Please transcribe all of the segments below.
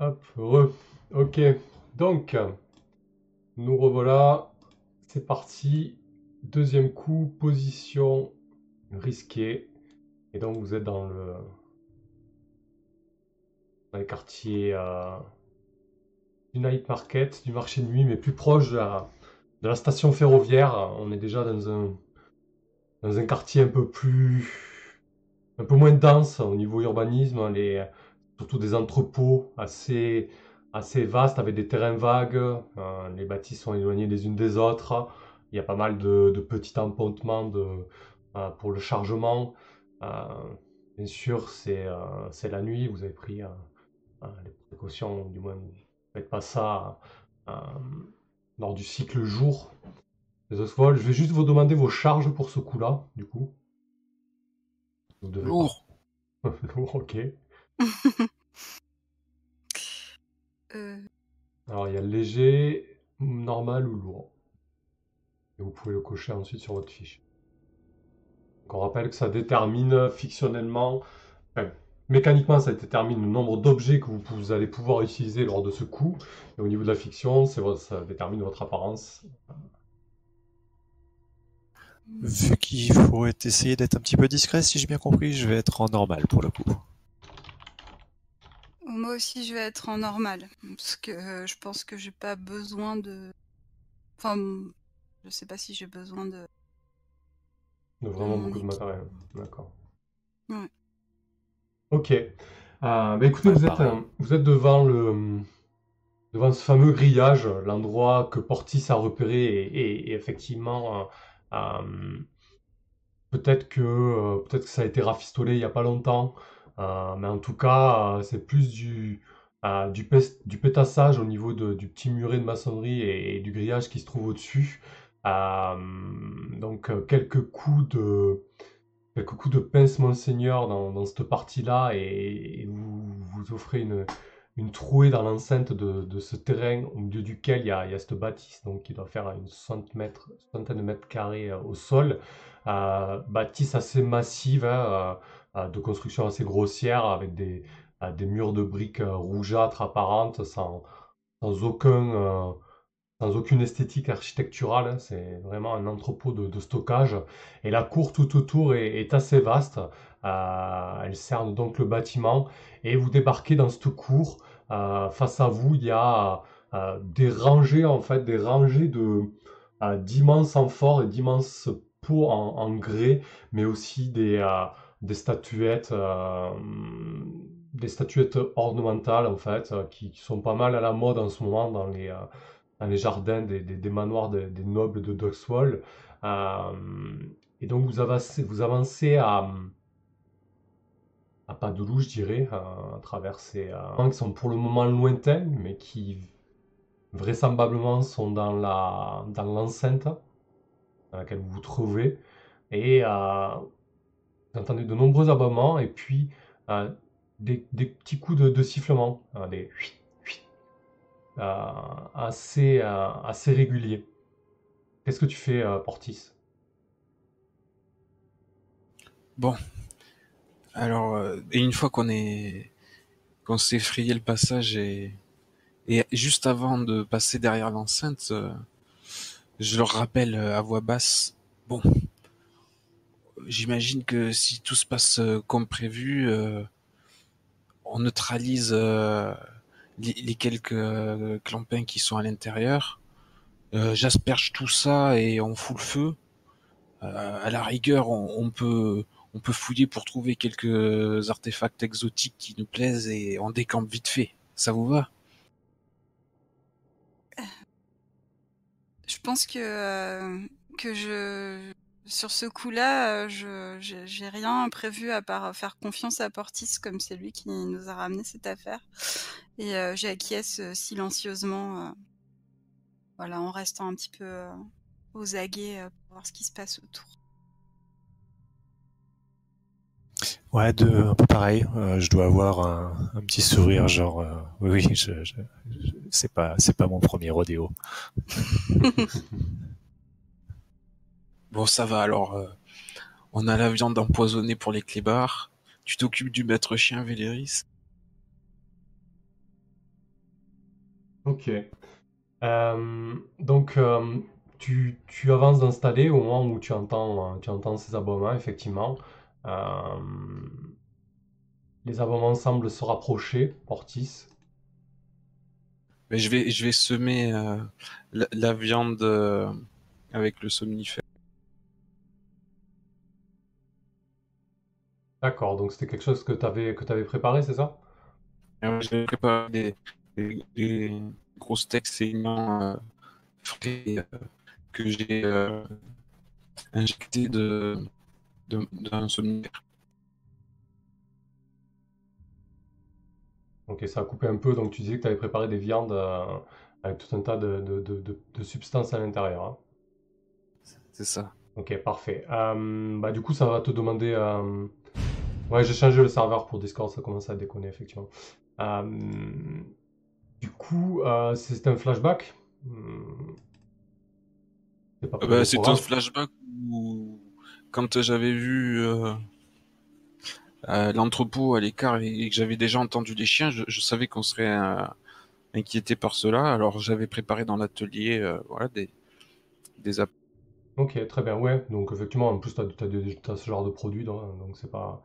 Hop, heureux. Ok, donc, nous revoilà. C'est parti. Deuxième coup, position risquée. Et donc, vous êtes dans le dans les quartiers euh, du night market, du marché de nuit, mais plus proche de la, de la station ferroviaire. On est déjà dans un, dans un quartier un peu plus. un peu moins dense au niveau urbanisme. Les, surtout des entrepôts assez, assez vastes avec des terrains vagues. Euh, les bâtisses sont éloignées les unes des autres. Il y a pas mal de, de petits empontements de, euh, pour le chargement. Euh, bien sûr, c'est la nuit. Vous avez pris les précautions, du moins, ne faites pas ça lors du cycle jour. Les Je vais juste vous demander vos charges pour ce coup-là, du coup. Lourd. Lourd, ok. Euh. Alors, il y a léger, normal ou lourd. Et vous pouvez le cocher ensuite sur votre fiche. Donc, on rappelle que ça détermine fictionnellement, mécaniquement, ça détermine le nombre d'objets que vous, allez pouvoir utiliser lors de ce coup. Et au niveau de la fiction, ça détermine votre apparence. Vu qu'il faut essayer d'être un petit peu discret, si j'ai bien compris, je vais être en normal pour le coup. Moi aussi, je vais être en normal. Parce que euh, je pense que j'ai pas besoin de. Enfin, je sais pas si j'ai besoin de. De vraiment beaucoup de matériel. D'accord. Ouais. Ok. Euh, bah, écoutez, vous êtes, euh, vous êtes devant le devant ce fameux grillage, l'endroit que Portis a repéré et, effectivement, peut-être que peut-être que ça a été rafistolé il y a pas longtemps. Euh, mais en tout cas, euh, c'est plus du, euh, du, pétassage au niveau du petit muret de maçonnerie et, du grillage qui se trouve au-dessus. donc quelques coups de quelques coups de pince monseigneur dans, cette partie-là et, vous vous offrez une, une trouée dans l'enceinte de, ce terrain au milieu duquel il y a, il y a cette bâtisse donc qui doit faire une centaine, de mètres carrés au sol. bâtisse assez massive, hein, de construction assez grossière avec des, des murs de briques euh, rougeâtres apparentes sans, sans aucun euh, sans aucune esthétique architecturale. C'est vraiment un entrepôt de, stockage. Et la cour tout autour est, assez vaste. Euh, elle cerne donc le bâtiment. Et vous débarquez dans cette cour. face à vous, il y a des rangées, en fait, des rangées de d'immenses amphores et d'immenses pots en, grès, mais aussi des, des statuettes, euh, des statuettes ornementales en fait, euh, qui, sont pas mal à la mode en ce moment dans les, euh, jardins des, manoirs des, nobles de Doxwall. et donc vous avancez, vous avancez à, à pas de loup, je dirais, à, travers ces qui sont pour le moment lointains, mais qui vraisemblablement sont dans la dans l'enceinte dans laquelle vous vous trouvez. Et entendez de nombreux aboiements et puis euh, des, petits coups de, sifflement, hein, des euh, assez, euh, assez réguliers. Qu'est-ce que tu fais, Portis? Bon. Alors, et une fois qu'on est s'est frayé le passage et, et juste avant de passer derrière l'enceinte, je leur rappelle à voix basse, bon, j'imagine que si tout se passe euh, comme prévu, euh, on neutralise euh, les, quelques clampins qui sont à l'intérieur. J'asperge tout ça et on fout le feu. à la rigueur, on, peut on peut fouiller pour trouver quelques artefacts exotiques qui nous plaisent et on décampe vite fait. Ça vous va? Je pense que que je sur ce coup-là, je j'ai rien prévu à part faire confiance à Portis comme c'est lui qui nous a ramené cette affaire et j'ai acquiesce, silencieusement, voilà, en restant un petit peu, aux aguets, pour voir ce qui se passe autour. Ouais, de un peu pareil, je dois avoir un petit sourire genre, oui, oui, je c'est pas c'est pas mon premier rodéo. Bon, ça va alors. Euh, on a la viande empoisonnée pour les clébards. Tu t'occupes du maître chien Véléris. Ok. Euh, donc, euh, tu, tu avances d'installer au moment où tu entends, tu entends ces aboiements, effectivement. Les aboiements semblent se rapprocher, Portis. Mais je vais, je vais semer la, la viande avec le somnifère. D'accord, donc c'était quelque chose que tu avais, que t'avais préparé, c'est ça? Et ouais, je vais préparer des, des, des gros steaks saignants euh, frais euh, que j'ai euh, injectés de, de, d'un somnifère. Ok, ça a coupé un peu, donc tu disais que tu avais préparé des viandes euh, avec tout un tas de, de, de, de- de substances à l'intérieur. hein? C'est ça. Ok, parfait. Euh, bah, du coup, ça va te demander. euh, Ouais, j'ai changé le serveur pour Discord, ça commence à déconner, effectivement. Euh, Du coup, euh, c'est un flashback? Hmm. C'est Euh, bah, c'est un flashback où, quand j'avais vu euh, l'entrepôt à l'écart et, que j'avais déjà entendu les chiens, je, je savais qu'on serait euh, inquiété par cela. Alors j'avais préparé dans l'atelier euh, voilà, des, des app- Ok, très bien, ouais. Donc, effectivement, en plus, tu as, ce genre de produit, donc c'est pas.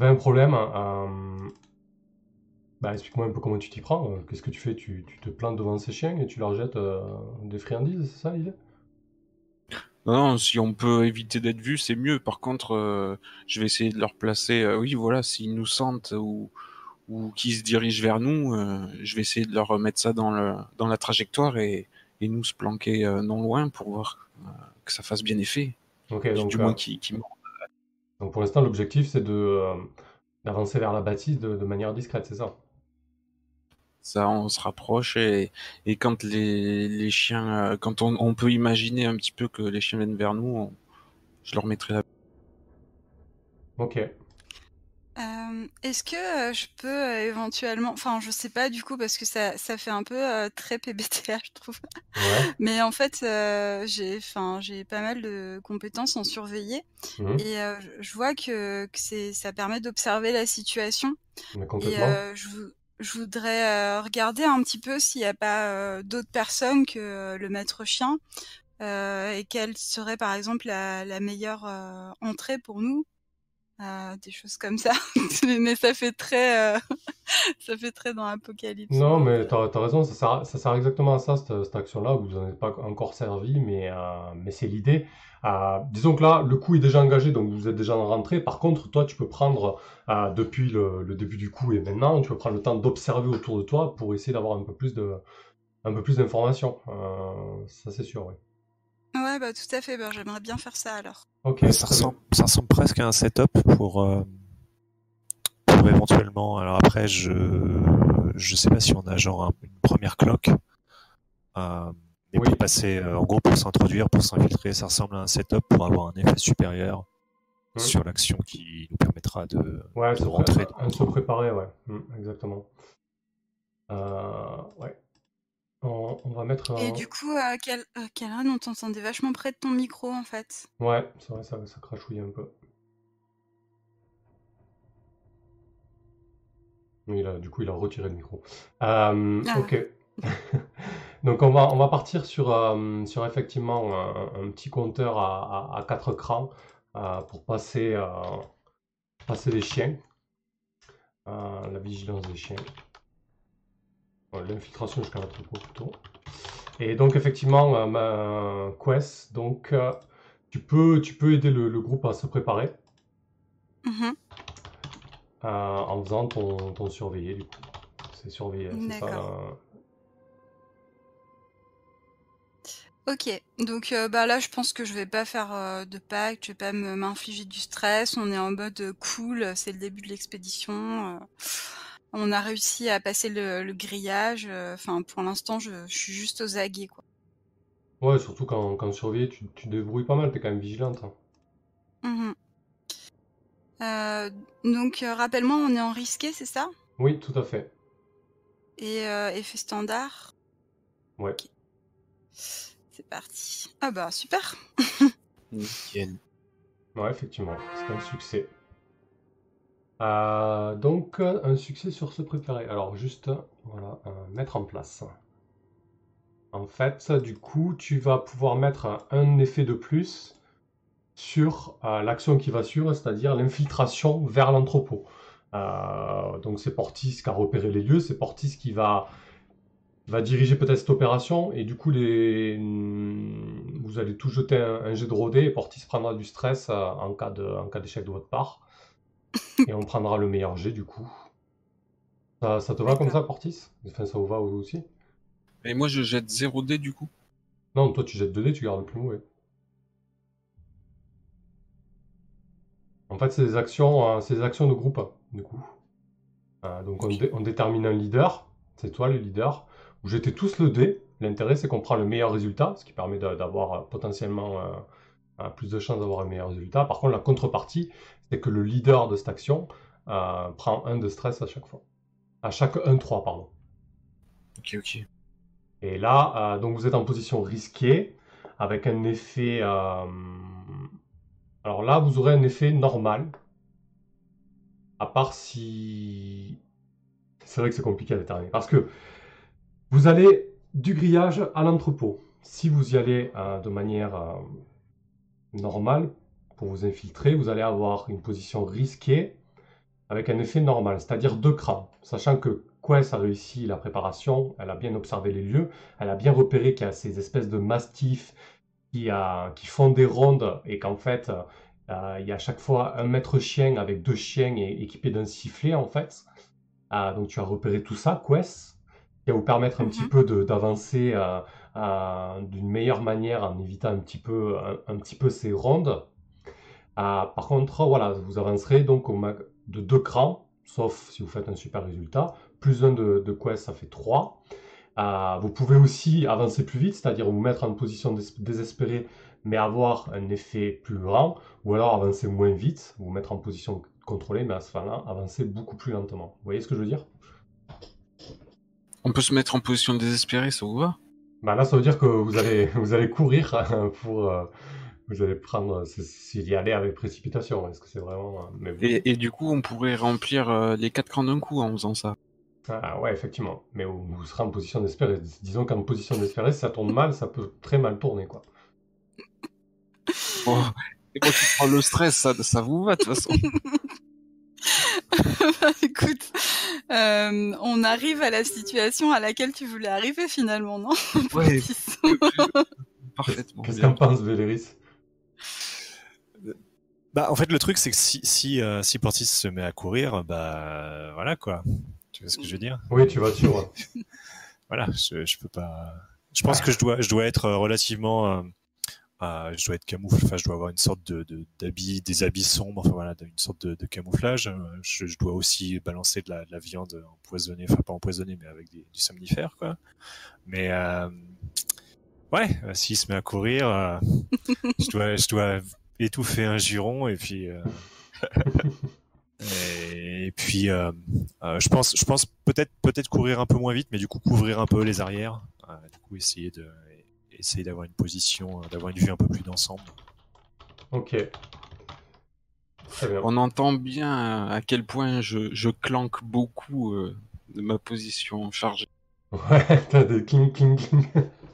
Un problème. Bah, explique-moi un peu comment tu t'y prends. Euh, Qu'est-ce que tu fais? Tu, tu te plantes devant ces chiens et tu leur jettes euh, des friandises, c'est ça l'idée? Non, non, si on peut éviter d'être vu, c'est mieux. Par contre, euh, je vais essayer de leur placer. euh, oui, voilà, s'ils nous sentent ou, ou qu'ils se dirigent vers nous, je vais essayer de leur mettre ça dans le dans la trajectoire et, et nous se planquer non loin pour voir que ça fasse bien effet. Du, donc, du moins qu'ils qu'ils mordent. Donc pour l'instant, l'objectif c'est de euh, d'avancer vers la bâtisse de, de manière discrète, c'est ça? Ça, on se rapproche et, et quand les, les chiens, euh, quand on, on peut imaginer un petit peu que les chiens viennent vers nous, on- je leur mettrai la. Ok. Euh, est-ce que euh, je peux euh, éventuellement, enfin je sais pas du coup parce que ça, ça fait un peu très PBTA je trouve, Ouais. mais en fait j'ai, enfin j'ai pas mal de compétences en surveiller Mhm. et je vois que, que c'est, ça permet d'observer la situation et je, je voudrais regarder un petit peu s'il n'y a pas d'autres personnes que le maître chien et quelle serait par exemple la, la meilleure entrée pour nous. Euh, des choses comme ça, mais ça fait très, euh, ça fait très dans Apocalypse. Non, mais t'as, t'as raison, ça sert, ça sert exactement à ça, cette, action-là. Vous n'en êtes pas encore servi, mais, euh, mais c'est l'idée. Euh, disons que là, le coup est déjà engagé, donc vous êtes déjà en rentrée. Par contre, toi, tu peux prendre, depuis le, début du coup et maintenant, tu peux prendre le temps d'observer autour de toi pour essayer d'avoir un peu plus un peu plus d'informations. Ça, c'est sûr, oui. Ouais, bah tout à fait. Bah, j'aimerais bien faire ça alors. Ok, ça, ressemble, ça ressemble presque à un setup pour, euh, pour éventuellement. Alors après, je je sais pas si on a genre un- une première cloque, euh, mais Oui. pour passer, euh, en gros, pour s'introduire, pour s'infiltrer, ça ressemble à un setup pour avoir un effet supérieur Mhm. sur l'action qui nous permettra de, Ouais, de se, pré- rentrer. se préparer, ouais, Mm, exactement. Euh, ouais. On, on va mettre Et un... du coup, euh, Cal- euh, Calran, on t'entendait vachement près de ton micro en fait. Ouais, c'est vrai, ça, ça crachouille un peu. Oui, là, du coup, il a retiré le micro. Euh, Ah. ok. Donc, on va, on va partir sur, euh, sur effectivement un, un petit compteur à, à, crans euh, pour passer, euh, passer les chiens. Euh, la vigilance des chiens. L'infiltration jusqu'à l'entrepôt plutôt. Et donc, effectivement, euh, ma- Quest, donc, euh, tu peux, tu peux aider le, le groupe à se préparer euh, en faisant ton, ton surveillé, du coup. C'est surveillé, c'est ça. Là. Ok, donc euh, bah là je pense que je vais pas faire euh, de pacte, je vais pas m'infliger du stress, on est en mode euh, cool, c'est le début de l'expédition, euh, on a réussi à passer le, le grillage, euh, enfin pour l'instant je, je suis juste aux aguets quoi. Ouais, surtout quand, quand surveillé, tu, débrouilles pas mal, t'es quand même vigilante. hein. Mhm. Euh, donc euh, rappelle-moi on est en risqué c'est ça? Oui, tout à fait. Et euh, effet standard, Ouais. c'est parti. Ah bah super! Nickel. Ouais, effectivement, c'est un succès. Euh, donc, euh, un succès sur se préparer. Alors, juste, voilà, euh, mettre en place. En fait, du coup, tu vas pouvoir mettre un, effet de plus sur l'action qui va suivre, c'est-à-dire l'infiltration vers l'entrepôt. Donc c'est Portis qui a repéré les lieux, c'est Portis qui va, va diriger peut-être cette opération, et du coup vous allez tout jeter un, un jet de rodé, et Portis prendra du stress en cas de- en cas d'échec de votre part. Et on prendra le meilleur jet du coup. Ça, ça te va comme ça, Portis? Enfin, ça vous va vous aussi? Et moi, je jette 0 dé du coup. Non, toi tu jettes 2 dés, tu gardes le plus mauvais. En fait, c'est des actions, euh, c'est des actions de groupe, du coup. Euh, donc on, dé- on détermine un leader, c'est toi le leader. Vous jetez tous le dé. L'intérêt, c'est qu'on prend le meilleur résultat, ce qui permet de- d'avoir euh, potentiellement plus de chances d'avoir un meilleur résultat. Par contre, la contrepartie, c'est que le leader de cette action euh, prend un de stress à chaque fois. À chaque 1-3, pardon. Ok, ok. Et là, euh, donc vous êtes en position risquée, avec un effet... euh, Alors là, vous aurez un effet normal. À part si... C'est vrai que c'est compliqué à déterminer. Parce que vous allez du grillage à l'entrepôt. Si vous y allez de manière euh, normale, pour vous infiltrer, vous allez avoir une position risquée avec un effet normal, c'est-à-dire deux crans. Sachant que Quest a réussi la préparation, elle a bien observé les lieux, elle a bien repéré qu'il y a ces espèces de mastifs qui, a- qui font des rondes et qu'en fait, euh, il y a à chaque fois un maître chien avec deux chiens et, équipés d'un sifflet en fait. Ah, donc tu as repéré tout ça, Quest, qui va vous permettre un Mhm. petit peu de- d'avancer euh, euh, d'une meilleure manière en évitant un petit peu, ces rondes. Ah, par contre, voilà, vous avancerez donc de deux crans, sauf si vous faites un super résultat. Plus un de, quest, ça fait 3. vous pouvez aussi avancer plus vite, c'est-à-dire vous mettre en position dés- désespérée, mais avoir un effet plus grand, ou alors avancer moins vite, vous mettre en position contrôlée, mais à ce moment-là, avancer beaucoup plus lentement. Vous voyez ce que je veux dire? On peut se mettre en position désespérée, ça vous va? Bah Là, ça veut dire que vous allez, vous allez courir pour... euh, vous allez prendre... c'est- S'il y aller avec précipitation, est-ce que c'est vraiment... euh, Mais vous- et, et du coup, on pourrait remplir euh, les quatre crans d'un coup en faisant ça. Ah ouais, effectivement. Mais vous, vous serez en position d'espérer. Disons qu'en position d'espérer, si ça tourne mal, ça peut très mal tourner, quoi. Et moi qui prends le stress, ça, ça vous va de toute façon. Bah, Écoute, euh, on arrive à la situation à laquelle tu voulais arriver finalement, non Ouais, parfaitement. Qu'est-ce qu'en pense Véléris Bah, en fait, le truc, c'est que si, si, euh, si Portis se met à courir, bah, voilà, quoi. Tu vois ce que je veux dire? Oui, tu vas sur. Voilà, je, je peux pas. Je pense que je dois, je dois être euh, relativement, euh, je dois être camoufle. Enfin, je dois avoir une sorte de, d'habits, des habits sombres. Enfin voilà, une sorte de, camouflage. Euh, Je, dois aussi balancer de la, de la viande empoisonnée, enfin pas empoisonnée, mais avec du somnifère. Mais euh, ouais, euh, s'il se met à courir, euh, je dois, étouffer un giron et puis. Et puis, je pense, je pense peut-être, peut-être courir un peu moins vite, mais du coup couvrir un peu les arrières. Du coup, essayer de, essayer d'avoir une position, euh, d'avoir une vue un peu plus d'ensemble. Ok. Très bien. On entend bien à quel point je, je clanque beaucoup euh, de ma position chargée. Ouais, t'as des cling cling cling.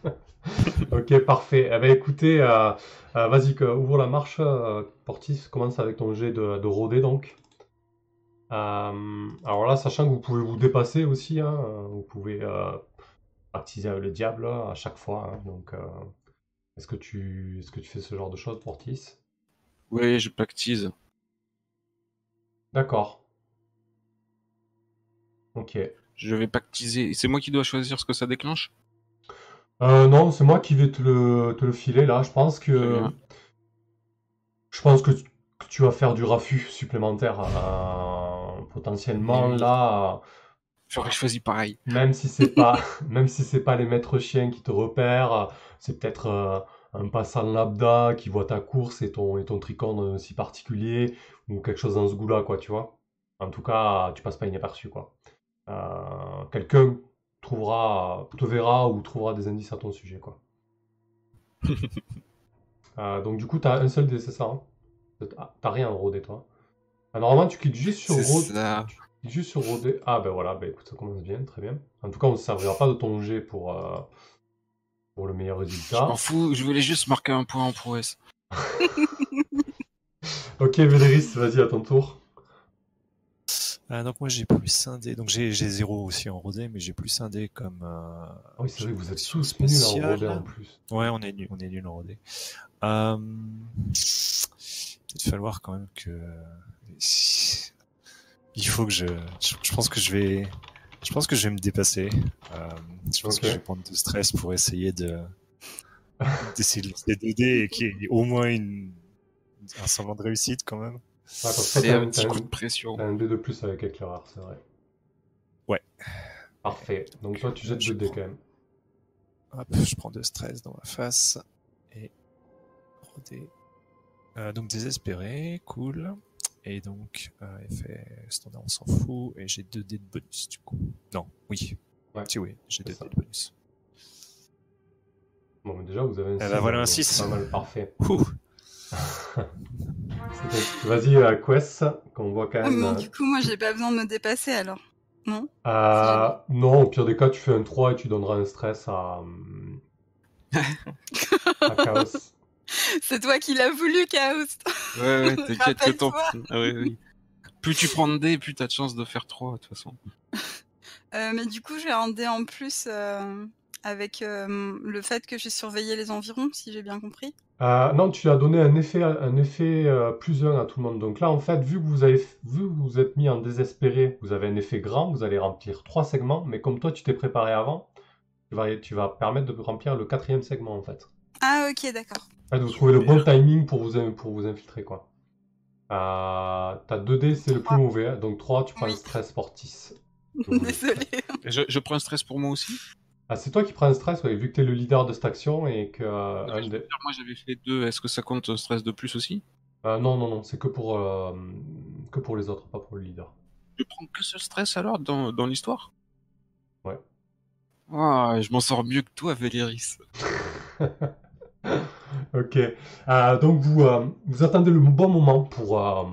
ok, parfait. Eh ben, écoutez, euh, euh, vas-y, que- ouvre la marche, euh, Portis. Commence avec ton jet de, de rodé, donc. Euh, alors là, sachant que vous pouvez vous dépasser aussi, hein, euh, vous pouvez attiser le diable là, à chaque fois. hein, donc, euh, est-ce que tu, est-ce que tu fais ce genre de choses, Portis Oui, je pactise. D'accord. Ok. Je vais pactiser. C'est moi qui dois choisir ce que ça déclenche? Euh, non, c'est moi qui vais te le, te le filer là. Je pense que je pense que tu, que tu vas faire du raffut supplémentaire potentiellement là. J'aurais choisi pareil. Même si c'est pas, même si c'est pas les maîtres chiens qui te repèrent, c'est peut-être euh, un passant lambda qui voit ta course et ton et ton tricorne si particulier ou quelque chose dans ce goût-là, quoi, tu vois. En tout cas, tu passes pas inaperçu, quoi. Euh, quelqu'un trouvera, te verra ou trouvera des indices à ton sujet, quoi. Euh, donc du coup, t'as un seul dé, c'est ça hein? T'as rien en rodé, toi. Normalement, tu cliques juste sur ça. Juste sur rodé. Ah ben voilà, ben écoute, ça commence bien, très bien. En tout cas, on ne se servira pas de ton jet pour, euh, pour le meilleur Je résultat. m'en fous, je voulais juste marquer un point en prouesse. Ok, Véléris, vas-y à ton tour. Ah, donc moi j'ai plus un dé. Donc j'ai j'ai zéro aussi en rodé, mais j'ai plus un dé comme. euh, Ah oui, c'est vrai que vous êtes tous nuls en rodé en plus. Ouais, on est nul, on est nul en rodé. Euh... Il va falloir quand même que. Il faut que je. Je je pense que je vais. Je pense que je vais me dépasser. Euh, je pense que je vais prendre de stress pour essayer de d'essayer de dés et qu'il y ait au moins une un semblant de réussite quand même. Ah, parce que C'est un petit coup de pression. t'as un dé de plus avec éclaireur, c'est vrai. Ouais. Parfait. Donc toi, tu jettes Je 2 dés prends. quand même. Hop, je prends de stress dans ma face et rodé. Euh, donc désespéré, cool. Et donc euh, effet standard, on s'en fout. Et j'ai 2 dés de bonus du coup. Non, oui. Ouais, Si oui, j'ai c'est 2 ça. dés de bonus. Bon, mais déjà, vous avez un Eh 6. ben, voilà un six. C'est pas mal, parfait. Vas-y, euh, Quest, qu'on voit quand Oh, même. mais euh, du coup, moi, j'ai pas besoin de me dépasser alors. Non? Euh, non, au pire des cas, tu fais un 3 et tu donneras un stress à, euh, à Chaos. C'est toi qui l'as voulu, Chaos. Ouais, ouais, t'inquiète que ton. Ah ouais. Plus tu prends de dés, plus t'as de chances de faire 3, de toute façon. Euh, mais du coup, j'ai un dé en plus euh, avec euh, le fait que j'ai surveillé les environs, si j'ai bien compris. Euh, non, tu as donné un effet, un effet euh, plus 1 à tout le monde. Donc là, en fait, vu que vous avez, vu que vous êtes mis en désespéré, vous avez un effet grand, vous allez remplir trois segments, mais comme toi, tu t'es préparé avant, tu vas, tu vas permettre de remplir le quatrième segment, en fait. Ah, ok, d'accord. Fait, vous trouvez le bon timing pour vous, pour vous infiltrer, quoi. Euh, t'as 2 dés, c'est le plus mauvais. hein. Donc 3, tu prends un stress Portis. Donc, Désolée. Je, je prends un stress pour moi aussi? Ah, c'est toi qui prends un stress, ouais, vu que t'es le leader de cette action et que... euh, un des- Moi j'avais fait 2, est-ce que ça compte un stress de plus aussi? Euh, non, non, non, c'est que pour, euh, que pour les autres, pas pour le leader. Je prends que ce stress alors dans, dans l'histoire? Ouais. Ah, je m'en sors mieux que toi, Véléris. Ok. Euh, donc vous, euh, vous attendez le bon moment pour, euh,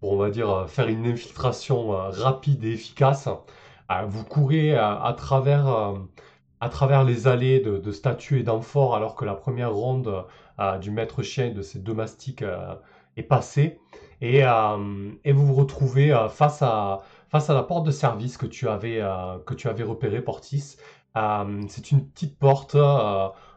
pour, on va dire, faire une infiltration rapide et efficace. Vous courez à travers, à travers les allées de, statues et d'amphores alors que la première ronde du maître chien et de ces deux mastiques est passée. Et, vous vous retrouvez face, à, face à la porte de service que tu avais, que tu avais repérée, Portis. C'est une petite porte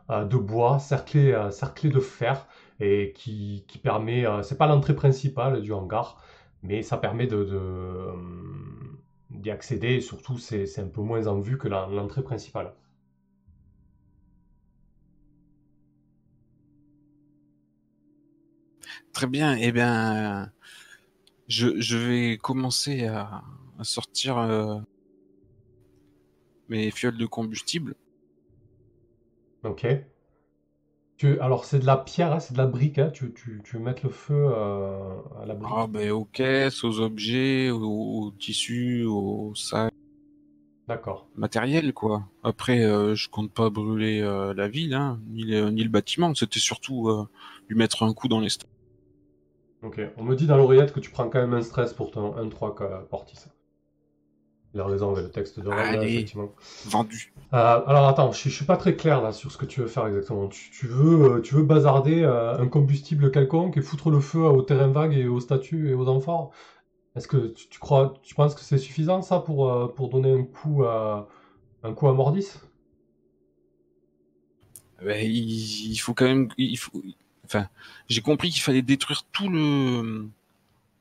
de bois euh, cerclée de fer et qui, qui permet, euh, c'est pas l'entrée principale du hangar, mais ça permet de, euh, d'y accéder et surtout c'est, un peu moins en vue que l'entrée principale. Très bien, eh bien, je, vais commencer à, sortir euh, mes fioles de combustible. Ok. Tu, alors c'est de la pierre, hein, c'est de la brique, hein, tu, tu, tu veux mettre le feu euh, à la brique? Ah, ben, aux caisses, aux objets, aux, aux tissus, aux sacs, D'accord. matériel, quoi. Après, euh, je compte pas brûler euh, la ville, hein, ni, le, ni le bâtiment. C'était surtout euh, lui mettre un coup dans les stocks. Ok. On me dit dans l'oreillette que tu prends quand même un stress pour ton 1-3 quoi, Portis. Il a raison avec le texte de effectivement. Vendu. Euh, alors attends, je, je suis pas très clair là sur ce que tu veux faire exactement. Tu, tu veux, euh, tu veux bazarder euh, un combustible quelconque et foutre le feu au terrain vague et aux statues et aux amphores? Est-ce que tu, tu crois, tu penses que c'est suffisant ça pour, pour donner un coup à, un coup à Mordis? Ben, il, il faut quand même, il faut, enfin, j'ai compris qu'il fallait détruire tout le,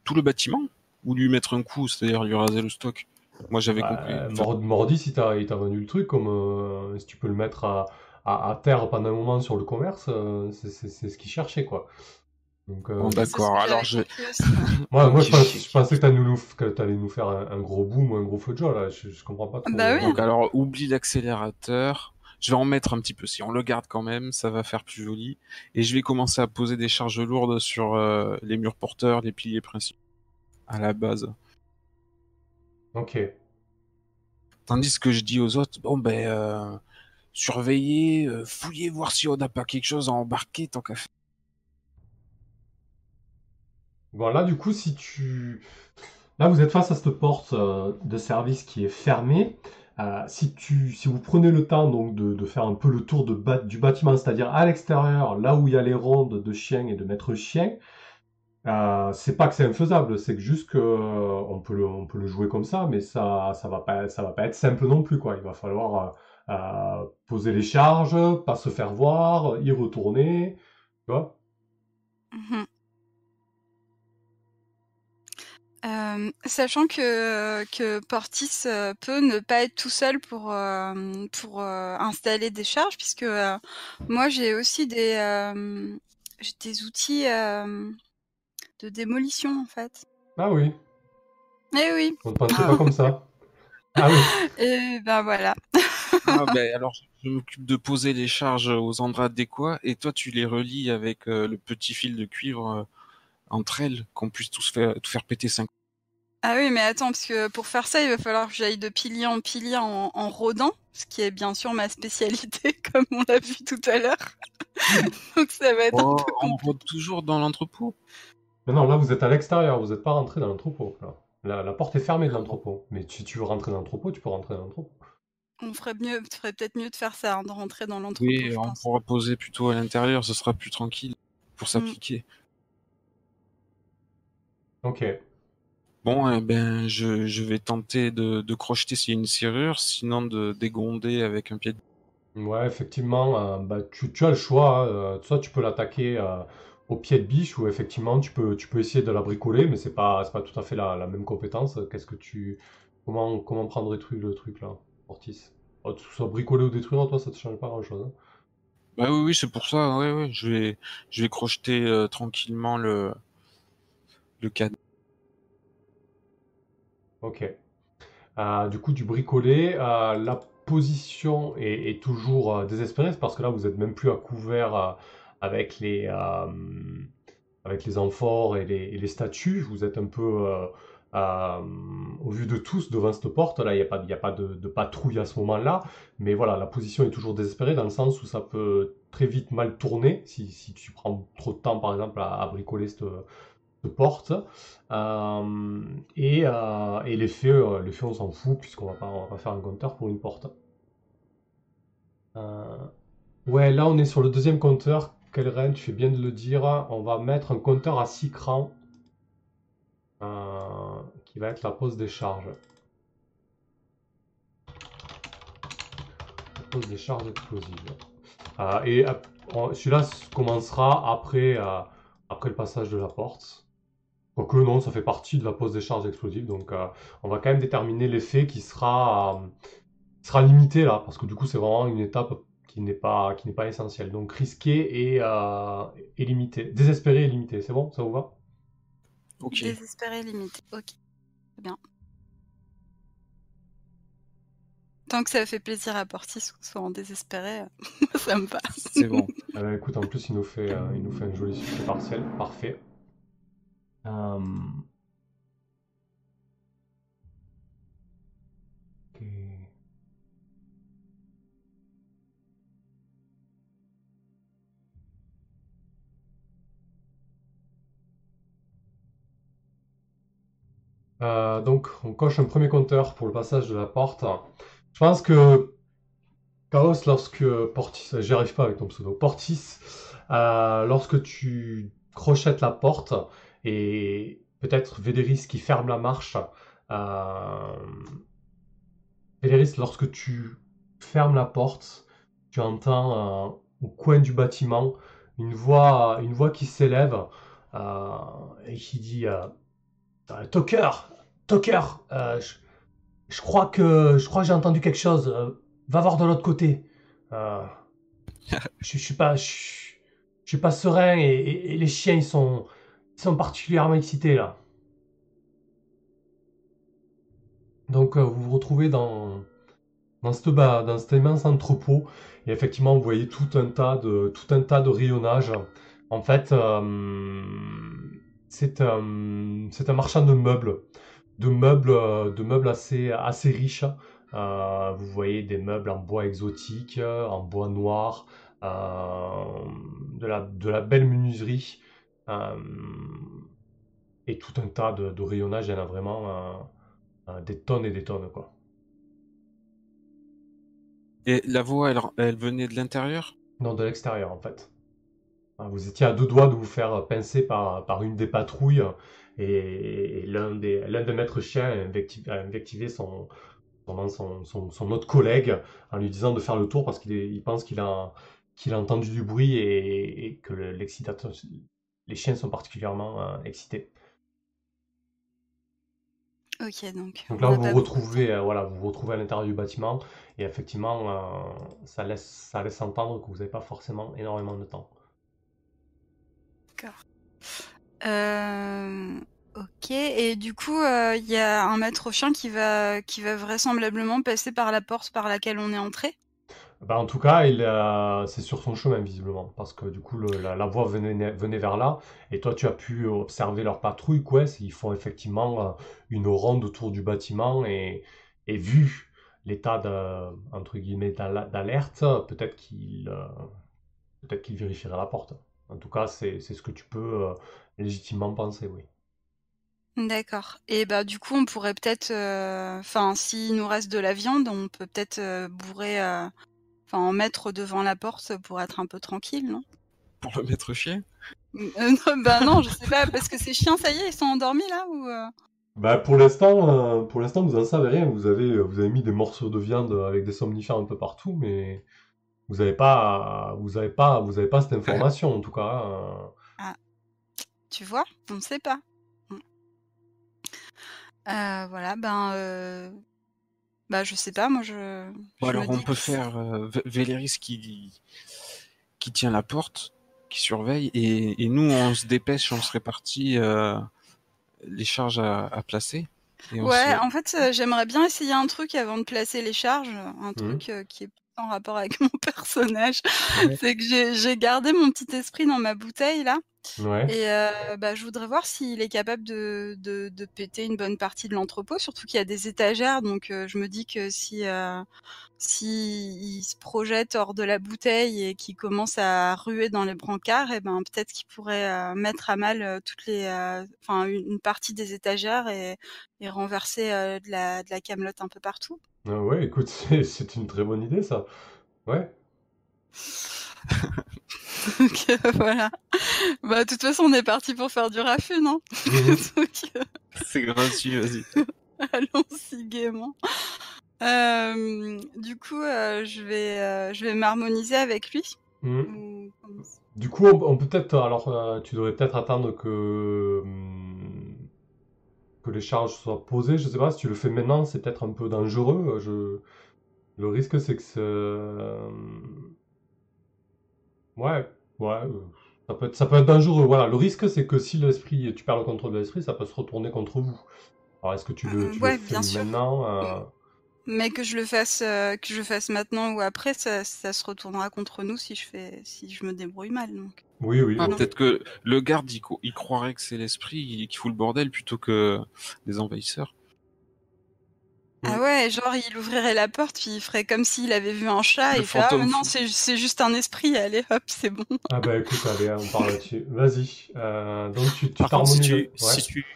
tout le bâtiment ou lui mettre un coup, c'est-à-dire lui raser le stock. Moi, j'avais Bah, compris. Enfin, Mord- Mordis, il t'a, il t'a vendu le truc comme euh, si tu peux le mettre à, à, à terre pendant un moment sur le commerce, euh, c'est, ce qu'il cherchait quoi. Donc, euh, Bon, D'accord, alors je- moi, moi je, Ok. pense- je pensais que t'allais nous, nous faire un, un gros boom ou un gros feu de joie là. Je, je comprends pas trop. Bah oui. Donc alors, oublie l'accélérateur. Je vais en mettre un petit peu. Si on le garde quand même, ça va faire plus joli. Et je vais commencer à poser des charges lourdes sur euh, les murs porteurs, les piliers principaux, à la base. Ok. Tandis que je dis aux autres, bon ben, euh, surveillez, euh, fouillez, voir si on n'a pas quelque chose à embarquer tant qu'à faire. Bon, là, du coup, si tu... Là, vous êtes face à cette porte euh, de service qui est fermée. Euh, si, tu, si vous prenez le temps donc de, de faire un peu le tour de du bâtiment, c'est-à-dire à l'extérieur, là où il y a les rondes de chiens et de maître chien, euh, c'est pas que c'est infaisable, c'est juste que euh, on peut le, jouer comme ça, mais ça, ça va pas, être simple non plus, quoi. Il va falloir euh, poser les charges, pas se faire voir, y retourner. Euh, sachant que, Portis peut ne pas être tout seul pour, installer des charges, puisque moi j'ai aussi des, outils de démolition en fait. Ah oui, Eh oui, on ne pensait pas comme ça. Ah oui, et ben voilà. Ah, ben, alors, je m'occupe de poser les charges aux endroits adéquats et toi, tu les relis avec euh, le petit fil de cuivre euh, entre elles, qu'on puisse tous faire, tout faire péter 5. Ah oui, mais attends, parce que pour faire ça, il va falloir que j'aille de pilier en pilier en, en rodant, ce qui est bien sûr ma spécialité, comme on l'a vu tout à l'heure. Donc ça va être un Oh, peu on rôde toujours dans l'entrepôt. Mais non, là vous êtes à l'extérieur, vous n'êtes pas rentré dans l'entrepôt. là. La, la porte est fermée de l'entrepôt, mais si tu veux rentrer dans l'entrepôt, tu peux rentrer dans l'entrepôt. On ferait mieux, ferait peut-être mieux de faire ça, hein, de rentrer dans l'entrepôt, Oui, je on pense. pourra poser plutôt à l'intérieur, ce sera plus tranquille pour s'appliquer. Ok. Bon, eh ben, je, je vais tenter de, de crocheter s'il y a une serrure, sinon de dégonder avec un pied de... Ouais, effectivement, euh, bah, tu, tu as le choix. hein, euh, soit tu peux l'attaquer euh, au pied de biche, ou effectivement tu peux, tu peux essayer de la bricoler, mais c'est pas, c'est pas tout à fait la, la même compétence. Qu'est-ce que tu, comment, comment prendre le truc, le truc là, Ortis? Oh, que ce soit bricoler ou détruire, toi ça te change pas grand-chose. hein? Bah oui, oui, c'est pour ça, ouais, ouais, je vais, je vais crocheter euh, tranquillement le, le cadre. Ok. Euh, du coup, du bricolé, euh, la position est, est toujours euh, désespérée, c'est parce que là, vous êtes même plus à couvert euh, avec les, euh, avec les amphores et les, les statues. Vous êtes un peu euh, euh, au vu de tous devant cette porte. Là, il n'y a pas, y a pas de, de patrouille à ce moment-là. Mais voilà, la position est toujours désespérée dans le sens où ça peut très vite mal tourner si, si tu prends trop de temps, par exemple, à, bricoler cette, porte. Euh, et euh, et l'effet, on s'en fout, puisqu'on va pas, on va pas faire un compteur pour une porte. Ouais, là, on est sur le deuxième compteur. Kelren, tu fais bien de le dire. On va mettre un compteur à 6 crans, euh, qui va être la pose des charges. La pose des charges explosives. Euh, et euh, celui-là commencera après, le passage de la porte. Quoique non, ça fait partie de la pose des charges explosives, donc on va quand même déterminer l'effet qui sera, qui sera limité là, parce que du coup c'est vraiment une étape qui n'est pas, qui n'est pas essentielle. Donc risqué et, euh, et limité. Désespéré et limité, c'est bon, ça vous va? Ok. Désespéré limité. Ok, très bien. Tant que ça fait plaisir à Portis qu'on soit en désespéré, ça me va. C'est bon. Eh ben, écoute, en plus il nous fait, euh, il nous fait un joli succès partiel, parfait. Euh. Euh, donc, on coche un premier compteur pour le passage de la porte. Je pense que Chaos, lorsque Portis, j'y arrive pas avec ton pseudo, Portis, euh, lorsque tu crochettes la porte et peut-être Véléris qui ferme la marche, euh, Véléris, lorsque tu fermes la porte, tu entends euh, au coin du bâtiment une voix, une voix qui s'élève euh, et qui dit euh, Toker, Toker, euh, je, je crois que je crois que j'ai entendu quelque chose. euh, va voir de l'autre côté. Euh, je, je suis pas, je, je suis pas serein et, et- et les chiens ils sont, ils sont particulièrement excités là. Donc vous vous retrouvez dans dans cette dans cet immense entrepôt et effectivement vous voyez tout un tas de tout un tas de rayonnage. En fait, euh, c'est un c'est un marchand de meubles, de meubles euh, de meubles assez assez riches. Euh, vous voyez des meubles en bois exotique, euh, en bois noir, euh, de la de la belle menuiserie euh, et tout un tas de, de rayonnage. Il y en a vraiment des tonnes et des tonnes quoi. Et la voix, elle, elle venait de l'intérieur? Non, de l'extérieur en fait. Ah, vous étiez à deux doigts de vous faire pincer par, par une des patrouilles et, l'un des, des maîtres chiens a invectivé, son, son, son, son, autre collègue en lui disant de faire le tour parce qu'il il pense qu'il a, qu'il a entendu du bruit et, et que l'excitation, les chiens sont particulièrement euh, excités. Ok, donc. Donc là, vous vous retrouvez, euh, voilà, vous vous retrouvez à l'intérieur du bâtiment et effectivement, euh, ça laisse, ça laisse entendre que vous n'avez pas forcément énormément de temps. D'accord. ok, et du coup, il y a un maître chien qui va, qui va vraisemblablement passer par la porte par laquelle on est entré? Bah, en tout cas, il c'est sur son chemin visiblement, parce que du coup la, voie venait, venait vers là, et toi tu as pu observer leur patrouille, quoi. Ils font effectivement euh, une ronde autour du bâtiment, et, et vu l'état de, entre guillemets d'alerte, peut-être qu'il euh, peut-être qu'il la porte. En tout cas, c'est ce que tu peux euh, légitimement penser, oui. D'accord. Et bah du coup, on pourrait peut-être, enfin, s'il nous reste de la viande, on peut peut-être bourrer Enfin, en mettre devant la porte pour être un peu tranquille, non? Pour le mettre chien euh, non, Bah non, je sais pas, parce que ces chiens, ça y est, ils sont endormis là ou euh? Bah pour l'instant, euh, pour l'instant vous en savez rien. Vous avez, vous avez mis des morceaux de viande avec des somnifères un peu partout, mais vous n'avez pas, vous avez pas, vous avez pas cette information en tout cas. Hein. Ah, tu vois, on ne sait pas. Mm. voilà, ben bah, je sais pas, moi je. Bon, alors on peut faire euh, Véléris qui, qui tient la porte, qui surveille, et, et nous on se dépêche, on se répartit euh, les charges à, à placer. ouais, en fait, euh, j'aimerais bien essayer un truc avant de placer les charges, un mmh. truc euh, qui est en rapport avec mon personnage. C'est que j'ai gardé mon petit esprit dans ma bouteille là. Et euh, bah, je voudrais voir s'il est capable de, de, de, péter une bonne partie de l'entrepôt, surtout qu'il y a des étagères, donc euh, je me dis que si, euh, si il se projette hors de la bouteille et qu'il commence à ruer dans les brancards, et eh ben peut-être qu'il pourrait mettre à mal toutes les, enfin une partie des étagères et, et renverser de la, de la camelote un peu partout. Ah ouais, écoute, c'est une très bonne idée ça. Ouais. Donc voilà. Bah, de toute façon, on est parti pour faire du raffut, non? Mhm. C'est gratuit, vas-y. Allons-y gaiement. Euh, du coup, euh, je vais, euh, je vais m'harmoniser avec lui. Mhm. Du coup, on, peut peut-être, alors, tu devrais peut-être attendre que hum, que les charges soient posées. Je sais pas si tu le fais maintenant, c'est peut-être un peu dangereux. Je... Le risque, c'est que Ouais, ouais, euh, ça peut être, ça peut être dangereux. Voilà, le risque, c'est que si l'esprit, tu perds le contrôle de l'esprit, ça peut se retourner contre vous. Alors, est-ce que tu le, tu ouais, le bien fais maintenant euh? Mais que je le fasse, euh, que je fasse maintenant ou après, ça, ça, se retournera contre nous si je fais, si je me débrouille mal. Donc. Oui, oui. Ah, peut-être que le garde, il, il croirait que c'est l'esprit qui fout le bordel plutôt que les envahisseurs. Ah ouais, genre il ouvrirait la porte, puis il ferait comme s'il avait vu un chat, et il ferait ah non, c'est juste un esprit, allez hop, c'est bon. Ah bah écoute, allez, on parle là-dessus. Vas-y. Euh, donc tu, tu Par contre, si tu, si tu,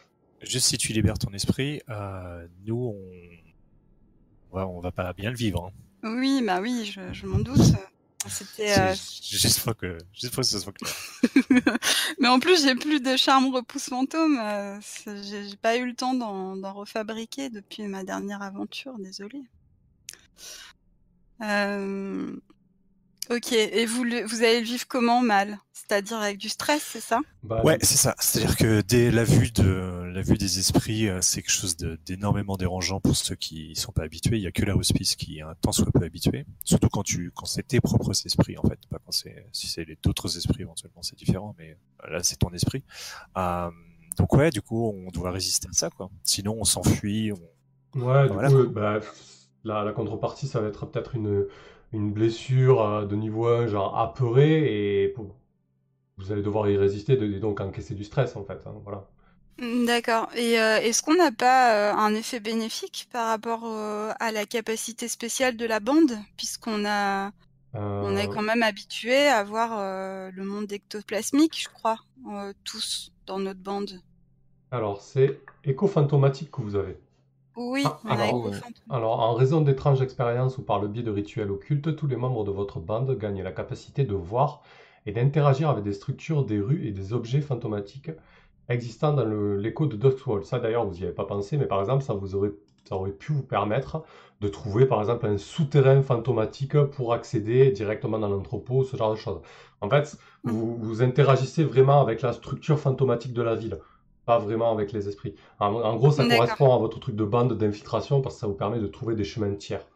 juste si tu libères ton esprit, euh, nous on, ouais, on va pas bien le vivre. Hein. Oui, bah oui, je, je m'en doute. C'était. Euh... J'espère que, j'espère que ça soit clair. Mais en plus, j'ai plus de charme repousse fantôme. Euh, j'ai pas eu le temps d'en refabriquer depuis ma dernière aventure. Désolée. Euh... Ok, et vous, vous allez le vivre comment mal? C'est-à-dire avec du stress, c'est ça? Bah, Ouais, c'est ça. C'est-à-dire que dès la vue de la vue des esprits, euh, c'est quelque chose d'énormément dérangeant pour ceux qui sont pas habitués. Il y a que la hospice qui est un tant soit peu habitué, surtout quand tu quand c'est tes propres esprits en fait, pas quand c'est si c'est les d'autres esprits éventuellement c'est différent, mais euh, là c'est ton esprit. Euh, donc ouais, du coup on doit résister à ça quoi. Sinon on s'enfuit. On... Ouais, du coup, bah, la, la contrepartie ça va être peut-être une une blessure euh, de niveau 1, genre apeurée, et vous allez devoir y résister et donc encaisser du stress en fait. Hein, voilà. Mm, d'accord. Et euh, est-ce qu'on n'a pas euh, un effet bénéfique par rapport à la capacité spéciale de la bande, puisqu'on a on est quand même habitué à voir le monde ectoplasmique, je crois, tous dans notre bande. Alors c'est écho-fantomatique que vous avez. Oui, Ah, on alors, en raison d'étranges expériences ou par le biais de rituels occultes, tous les membres de votre bande gagnent la capacité de voir et d'interagir avec des structures, des rues et des objets fantomatiques existant dans le- l'écho de Dustwall. Ça, d'ailleurs, vous n'y avez pas pensé, mais par exemple, ça, vous aurait, ça aurait pu vous permettre de trouver, par exemple, un souterrain fantomatique pour accéder directement dans l'entrepôt, ce genre de choses. En fait, vous, vous interagissez vraiment avec la structure fantomatique de la ville, pas vraiment avec les esprits. En, en gros, ça correspond à votre truc de bande d'infiltration parce que ça vous permet de trouver des chemins de tiers.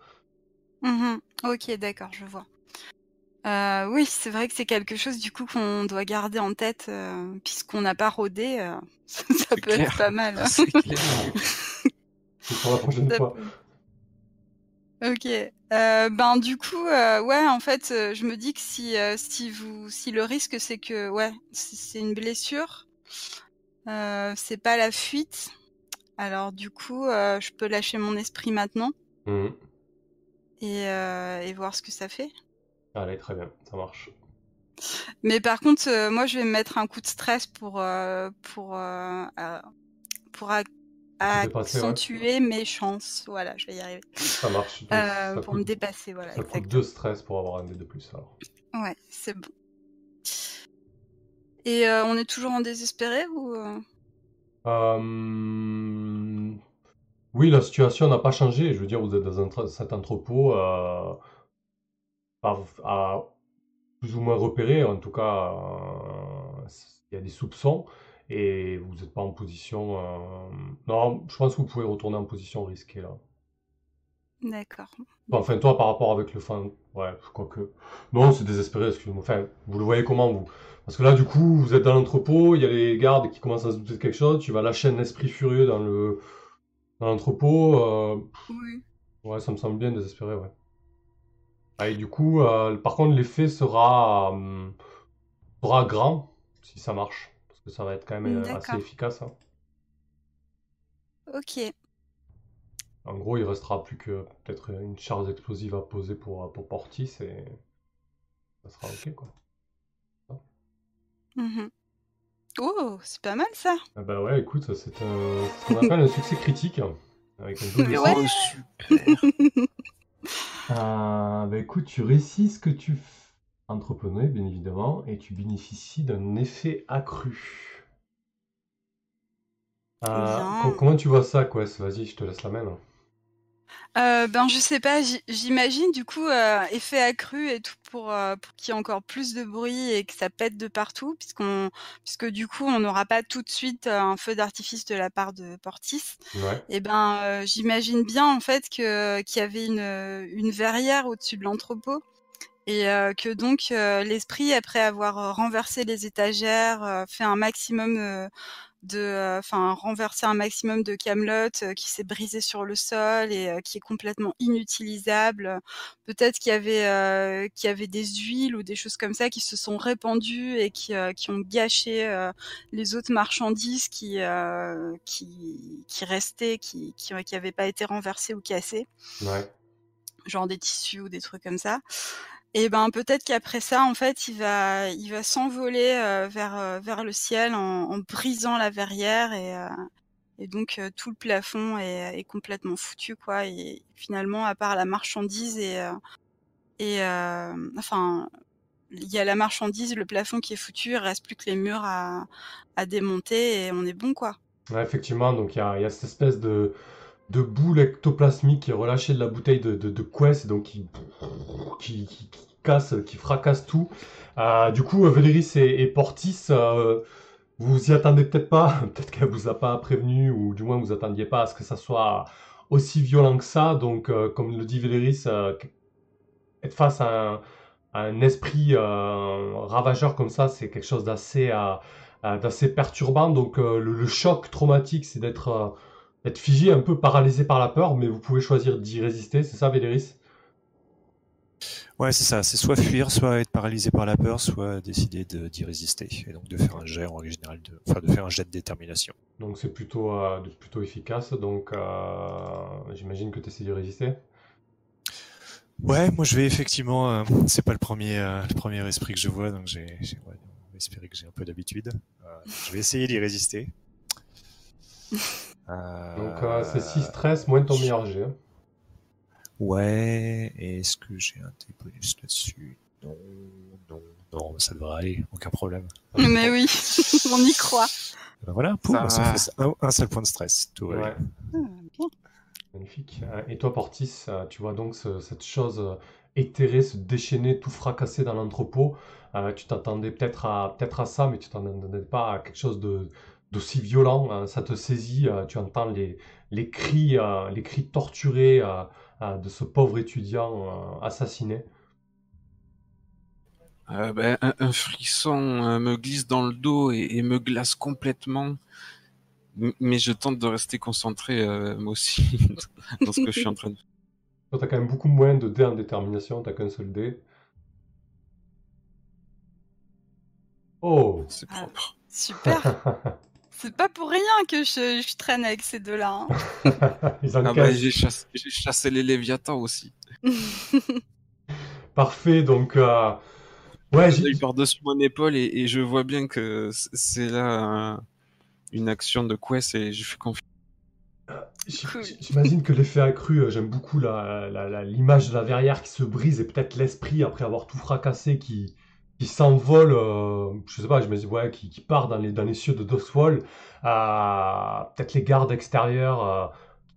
Mhm. Ok, d'accord, je vois. Euh, oui, c'est vrai que c'est quelque chose du coup qu'on doit garder en tête euh, puisqu'on n'a pas rodé. euh, ça C'est peut être pas mal. hein. C'est clair. C'est pour la prochaine Ça fois. Ok. Euh, ben du coup, euh, ouais, en fait, euh, je me dis que si euh, si vous si le risque c'est que ouais, c'est une blessure, euh, c'est pas la fuite. Alors du coup, euh, je peux lâcher mon esprit maintenant Mhm. et euh, et voir ce que ça fait. Allez, très bien, ça marche. Mais par contre, moi, je vais me mettre un coup de stress pour pour pour ouais. accentuer mes chances. Voilà, je vais y arriver. Ça marche. Donc, ça pour coûte, me dépasser, voilà, ça coûte exactement. deux stress pour avoir un dé de plus. Alors. Ouais, c'est bon. Et euh, on est toujours en désespéré ou euh, Euh, Oui, la situation n'a pas changé. Je veux dire, vous êtes dans un cet entrepôt euh, à, à plus ou moins repéré. En tout cas, euh, il y a des soupçons et vous n'êtes pas en position. euh, Non, je pense que vous pouvez retourner en position risquée là. D'accord. Enfin, toi, par rapport avec le fan, ouais, quoique. Non, c'est désespéré, excusez-moi. Enfin, vous le voyez comment, vous? Parce que là, du coup, vous êtes dans l'entrepôt, il y a les gardes qui commencent à se douter de quelque chose, tu vas lâcher un esprit furieux dans le, dans l'entrepôt, euh, Oui. ouais, ça me semble bien désespéré, ouais. Ah, et du coup, euh, par contre, l'effet sera, euh, sera grand, si ça marche. Parce que ça va être quand même euh, assez efficace, hein. Ok. En gros, il restera plus que peut-être une charge explosive à poser pour, pour Portis et ça sera ok, quoi. Mhm. Oh, c'est pas mal ça. Ah bah ouais, écoute, c'est un, ce qu'on appelle un succès critique, avec un double Ouais. Oh, super. Ah, bah écoute, tu réussis ce que tu f- entreprenais, bien évidemment, et tu bénéficies d'un effet accru. Co- comment tu vois ça, Quest? Vas-y, je te laisse la main. Euh, ben je sais pas, j'imagine du coup euh, effet accru et tout pour, euh, pour qu'il y ait encore plus de bruit et que ça pète de partout puisqu'on puisque du coup on n'aura pas tout de suite euh, un feu d'artifice de la part de Portis. Ouais, Et ben euh, j'imagine bien en fait que qu'il y avait une une verrière au-dessus de l'entrepôt et que donc l'esprit après avoir renversé les étagères, fait un maximum de euh, enfin renversé un maximum de Camelot euh, qui s'est brisé sur le sol et euh, qui est complètement inutilisable. Peut-être qu'il y avait euh, qu'il y avait des huiles ou des choses comme ça qui se sont répandues et qui euh, qui ont gâché les autres marchandises qui euh, qui qui restaient qui qui qui avaient pas été renversées ou cassées ouais. genre des tissus ou des trucs comme ça. Et ben peut-être qu'après ça, en fait, il va, il va s'envoler euh, vers euh, vers le ciel en, brisant la verrière et euh, donc tout le plafond est, complètement foutu quoi. Et finalement, à part la marchandise et et enfin il y a la marchandise, le plafond qui est foutu, il reste plus que les murs à à démonter et on est bon quoi. Ouais, effectivement, donc il y y a cette espèce de, de boule ectoplasmique qui est relâchée de la bouteille de, de, de Quest, donc qui, qui, qui, casse, qui fracasse tout. Euh, du coup, Véléris et, et Portis, euh, vous y attendez peut-être pas, peut-être qu'elle vous a pas prévenu, ou du moins vous attendiez pas à ce que ça soit aussi violent que ça. Donc, euh, comme le dit Véléris, euh, être face à un, esprit ravageur comme ça, c'est quelque chose d'assez perturbant. Donc, le choc traumatique, c'est d'être d'être figé, un peu paralysé par la peur, mais vous pouvez choisir d'y résister. C'est ça, Véléris? Ouais, c'est ça. C'est soit fuir, soit être paralysé par la peur, soit décider de- d'y résister. Et donc de faire un jet en règle générale, de, enfin de faire un jet de détermination. Donc, c'est plutôt, euh, plutôt efficace. Donc, euh, j'imagine que tu essaies d'y résister? Ouais, moi je vais effectivement. euh, c'est pas le premier, euh, le premier esprit que je vois, donc j'ai, ouais, espérer que j'ai un peu d'habitude. Euh, je vais essayer d'y résister. Euh, Donc euh, c'est 6 stress moins ton meilleur jet. hein. Ouais, et est-ce que j'ai un T bonus là-dessus? Non, non, non, ça devrait aller, aucun problème. Mais oui, on y croit. Ben voilà, poum, Ça ça, va. fait un, un seul point de stress. Tout bien. Magnifique. Euh, Et toi, Portis, euh, tu vois donc ce- cette chose euh, éthérée se déchaîner, tout fracasser dans l'entrepôt. Euh, tu t'attendais peut-être à, peut-être à ça, mais tu t'attendais pas à quelque chose de, d'aussi violent. hein. Ça te saisit, euh, tu entends les, les cris, euh, les cris torturés euh, euh, de ce pauvre étudiant euh, assassiné. Euh, ben, un, un frisson euh, me glisse dans le dos et, et me glace complètement. M- Mais je tente de rester concentré, euh, moi aussi, dans ce que je suis en train de faire. Toi, t'as quand même beaucoup moins de dés en détermination, t'as qu'un seul dé. Oh C'est Ah. propre. Super. C'est pas pour rien que je, je traîne avec ces deux-là. hein. Ah bah, j'ai chassé, j'ai chassé les Léviathans aussi. Parfait, donc... euh, Ouais, J'ai par-dessus mon épaule et, et je vois bien que c'est là euh, une action de quest et je fais confiance. J- J'imagine que l'effet accru, euh, j'aime beaucoup la- la- la- l'image de la verrière qui se brise et peut-être l'esprit après avoir tout fracassé qui, qui s'envole, euh, je sais pas, je me dis, ouais, qui, part dans les, dans les cieux de Doswall. Euh, peut-être les gardes extérieurs euh,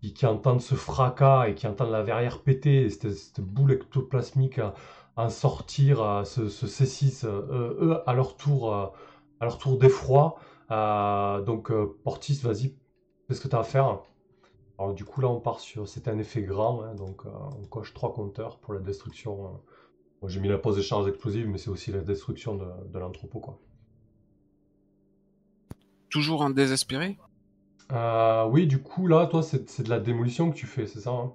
qui, entendent ce fracas et qui entendent la verrière péter, et cette, boule ectoplasmique euh, en sortir, euh, saisissent, euh, eux, à leur tour, euh, à leur tour d'effroi. Euh, donc, euh, Portis, vas-y, qu'est-ce que tu as à faire? Alors du coup là on part sur, c'est un effet grand, hein, donc euh, on coche trois compteurs pour la destruction. J'ai mis la pose de charges explosives, mais c'est aussi la destruction de, de l'entrepôt quoi. Toujours un désespéré? Euh, oui, du coup là, toi c'est de la démolition que tu fais, c'est ça hein?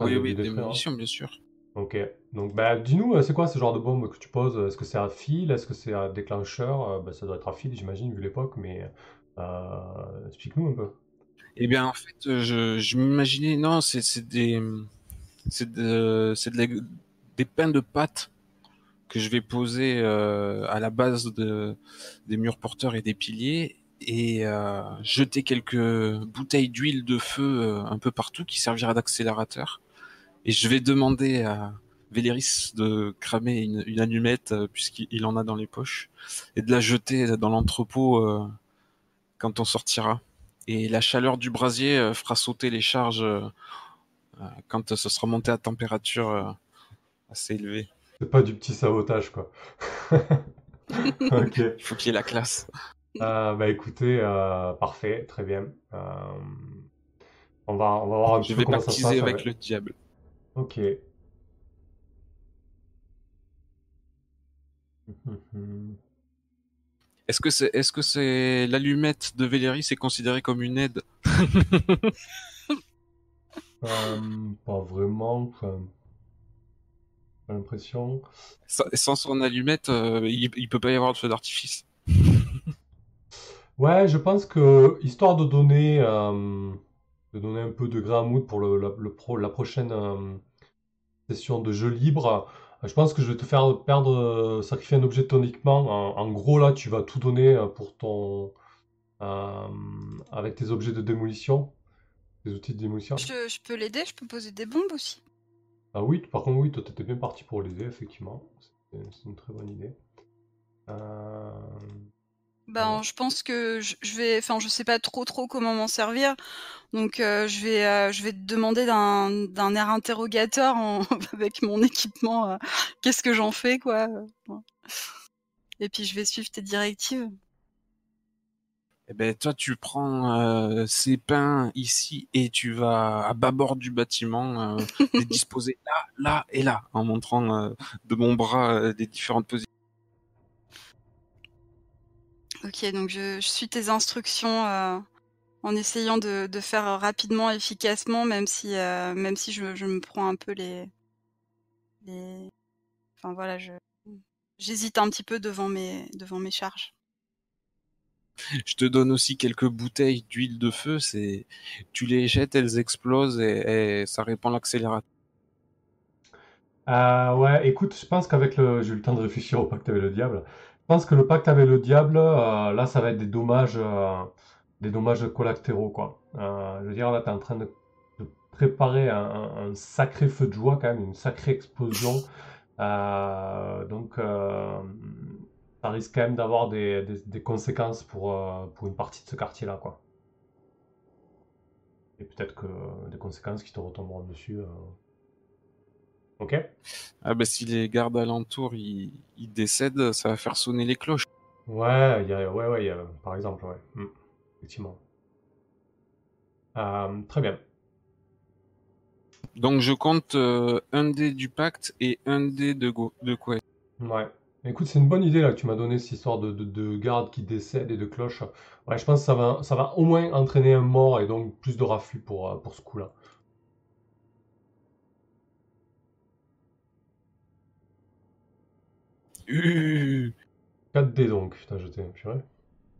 Oui, de- oui, de hein. démolition, bien sûr. Ok, donc bah dis-nous, euh, c'est quoi ce genre de bombe que tu poses? Est-ce que c'est à fil? Est-ce que c'est à déclencheur? Euh, bah, ça doit être à fil, j'imagine, vu l'époque, mais euh, explique-nous un peu. Eh bien, en fait, je, je m'imaginais, non, c'est c'est des, c'est de, c'est de la- des pains de pâte que je vais poser euh, à la base de, des murs porteurs et des piliers et euh, jeter quelques bouteilles d'huile de feu euh, un peu partout qui servira d'accélérateur. Et je vais demander à Véléris de cramer une, allumette puisqu'il en a dans les poches et de la jeter dans l'entrepôt quand on sortira. Et la chaleur du brasier fera sauter les charges quand ce sera monté à température assez élevée. C'est pas du petit sabotage quoi. Ok. Il faut qu'il y ait la classe. Euh, bah écoutez, euh, parfait, très bien. Euh, on va, on va voir un Je petit vais peu comment ça se baptiser passe. avec le diable. Ok. Est-ce que c'est est-ce que c'est l'allumette de Véléris est considérée comme une aide? Euh, pas vraiment. Enfin, j'ai l'impression. Sans son allumette, euh, il, il peut pas y avoir de feu d'artifice. Ouais, je pense que histoire de donner, euh, de donner un peu de grain à moudre pour le, la, le pro- la prochaine euh, session de jeu libre, je pense que je vais te faire perdre, euh, sacrifier un objet de ton équipement. En, en gros, là, tu vas tout donner euh, pour ton, euh, avec tes objets de démolition, tes outils de démolition. Je, je peux l'aider, je peux poser des bombes aussi. Ah oui, par contre, oui, toi, t'étais bien parti pour l'aider, effectivement. C'est une très bonne idée. Euh, Ben, Ouais. je pense que je, vais, enfin, je sais pas trop trop comment m'en servir, donc euh, je vais, euh, je vais te demander d'un, air interrogateur en- avec mon équipement. Qu'est-ce que j'en fais, quoi. Et puis je vais suivre tes directives. Eh ben toi tu prends euh, ces pains ici et tu vas à bâbord du bâtiment euh, les disposer là, là et là en montrant euh, de mon bras des différentes positions. Ok, donc je, je suis tes instructions en essayant de, de faire rapidement, efficacement, même si, même si je, je me prends un peu les, les... Enfin voilà, je j'hésite un petit peu devant mes, devant mes charges. Je te donne aussi quelques bouteilles d'huile de feu, c'est tu les jettes, elles explosent et, ça répand l'accélérateur. Euh, ouais, écoute, je pense qu'avec le... J'ai eu le temps de réfléchir au pacte avec le diable. Je pense que le pacte avec le diable, euh, là, ça va être des dommages, euh, des dommages collatéraux, quoi. Euh, je veux dire, là, tu es en train de, préparer un, un- sacré feu de joie, quand même, une sacrée explosion. Donc, ça risque quand même d'avoir des, des- des conséquences pour, euh, pour une partie de ce quartier-là, quoi. Et peut-être que des conséquences qui te retomberont dessus. euh. Ok? Ah bah si les gardes alentours ils, ils décèdent, ça va faire sonner les cloches. Ouais, y a, ouais, ouais, y a, par exemple, ouais. Hmm, Effectivement. Euh, très bien. Donc je compte euh, un dé du pacte et un dé de, go de Quest. Ouais. Écoute, c'est une bonne idée là que tu m'as donné cette histoire de, de, de garde qui décèdent et de cloches. Ouais, je pense que ça va, ça va au moins entraîner un mort et donc plus de raffus pour, euh, pour ce coup-là. Euh, 4 dés donc, putain, jeté, purée.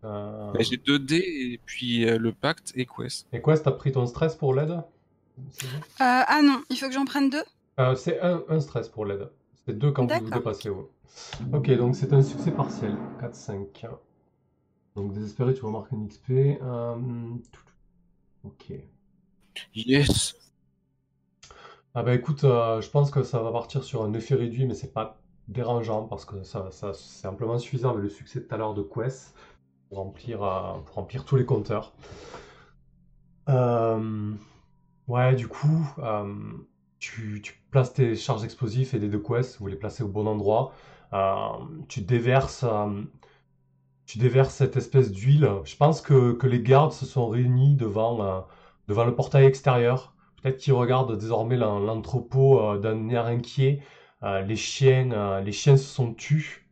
Euh, bah, J'ai deux dés et puis euh, le pacte et Quest. Et quoi, t'as pris ton stress pour l'aide? Bon? Euh, ah non, il faut que j'en prenne deux? Euh, c'est un, un stress pour l'aide. C'est deux quand vous dépassez. Ouais. Ok, donc c'est un succès partiel. 4, 5. Donc désespéré, tu remarques un XP. Euh. Ok. Yes Ah bah écoute, euh, je pense que ça va partir sur un effet réduit, mais c'est pas dérangeant parce que ça, ça- c'est amplement suffisant avec le succès de tout à l'heure de Quest pour remplir, euh, pour remplir tous les compteurs. Euh, ouais, du coup, euh, tu, places tes charges explosives et des deux Quest, vous les placez au bon endroit. Euh, tu déverses, euh, tu déverses cette espèce d'huile. Je pense que, que les gardes se sont réunis devant, euh, devant le portail extérieur. Peut-être qu'ils regardent désormais l'en- l'entrepôt d'un air inquiet. Les chiens, les chiens se sont tus,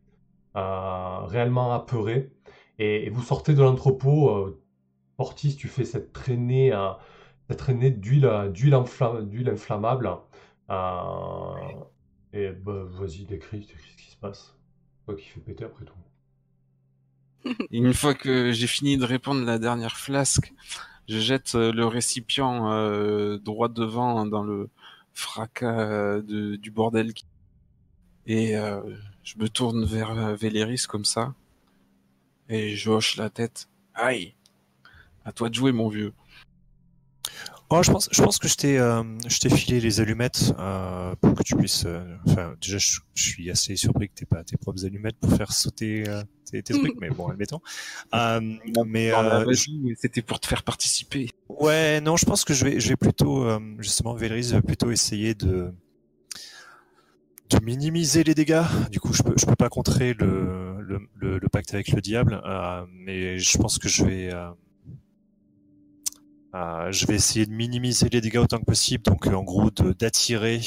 réellement apeurés. Et, et vous sortez de l'entrepôt. Portis, tu fais cette traînée, cette traînée d'huile, d'huile inflammable. Euh, et bah, vas-y, décris, décris ce qui se passe. Toi qui fais péter après tout. Une fois que j'ai fini de répandre la dernière flasque, je jette euh, le récipient euh, droit devant dans le fracas de- du bordel. qui- Et euh, je me tourne vers Véléris comme ça. Et je hoche la tête. Aïe À toi de jouer, mon vieux. Oh, je pense, je pense que je t'ai, euh, je t'ai filé les allumettes euh, pour que tu puisses. euh, Enfin, déjà, je, je suis assez surpris que t'aies pas tes propres allumettes pour faire sauter euh, tes, tes trucs, mais bon, admettons. Euh, mais C'était pour te faire participer. ouais, non, je pense que je vais, je vais plutôt, euh, justement, Véléris va plutôt essayer de de minimiser les dégâts. Du coup, je peux, je peux pas contrer le, le, le, le pacte avec le diable, euh, mais je pense que je vais, je vais essayer de minimiser les dégâts autant que possible. Donc, euh, en gros, de- d'attirer,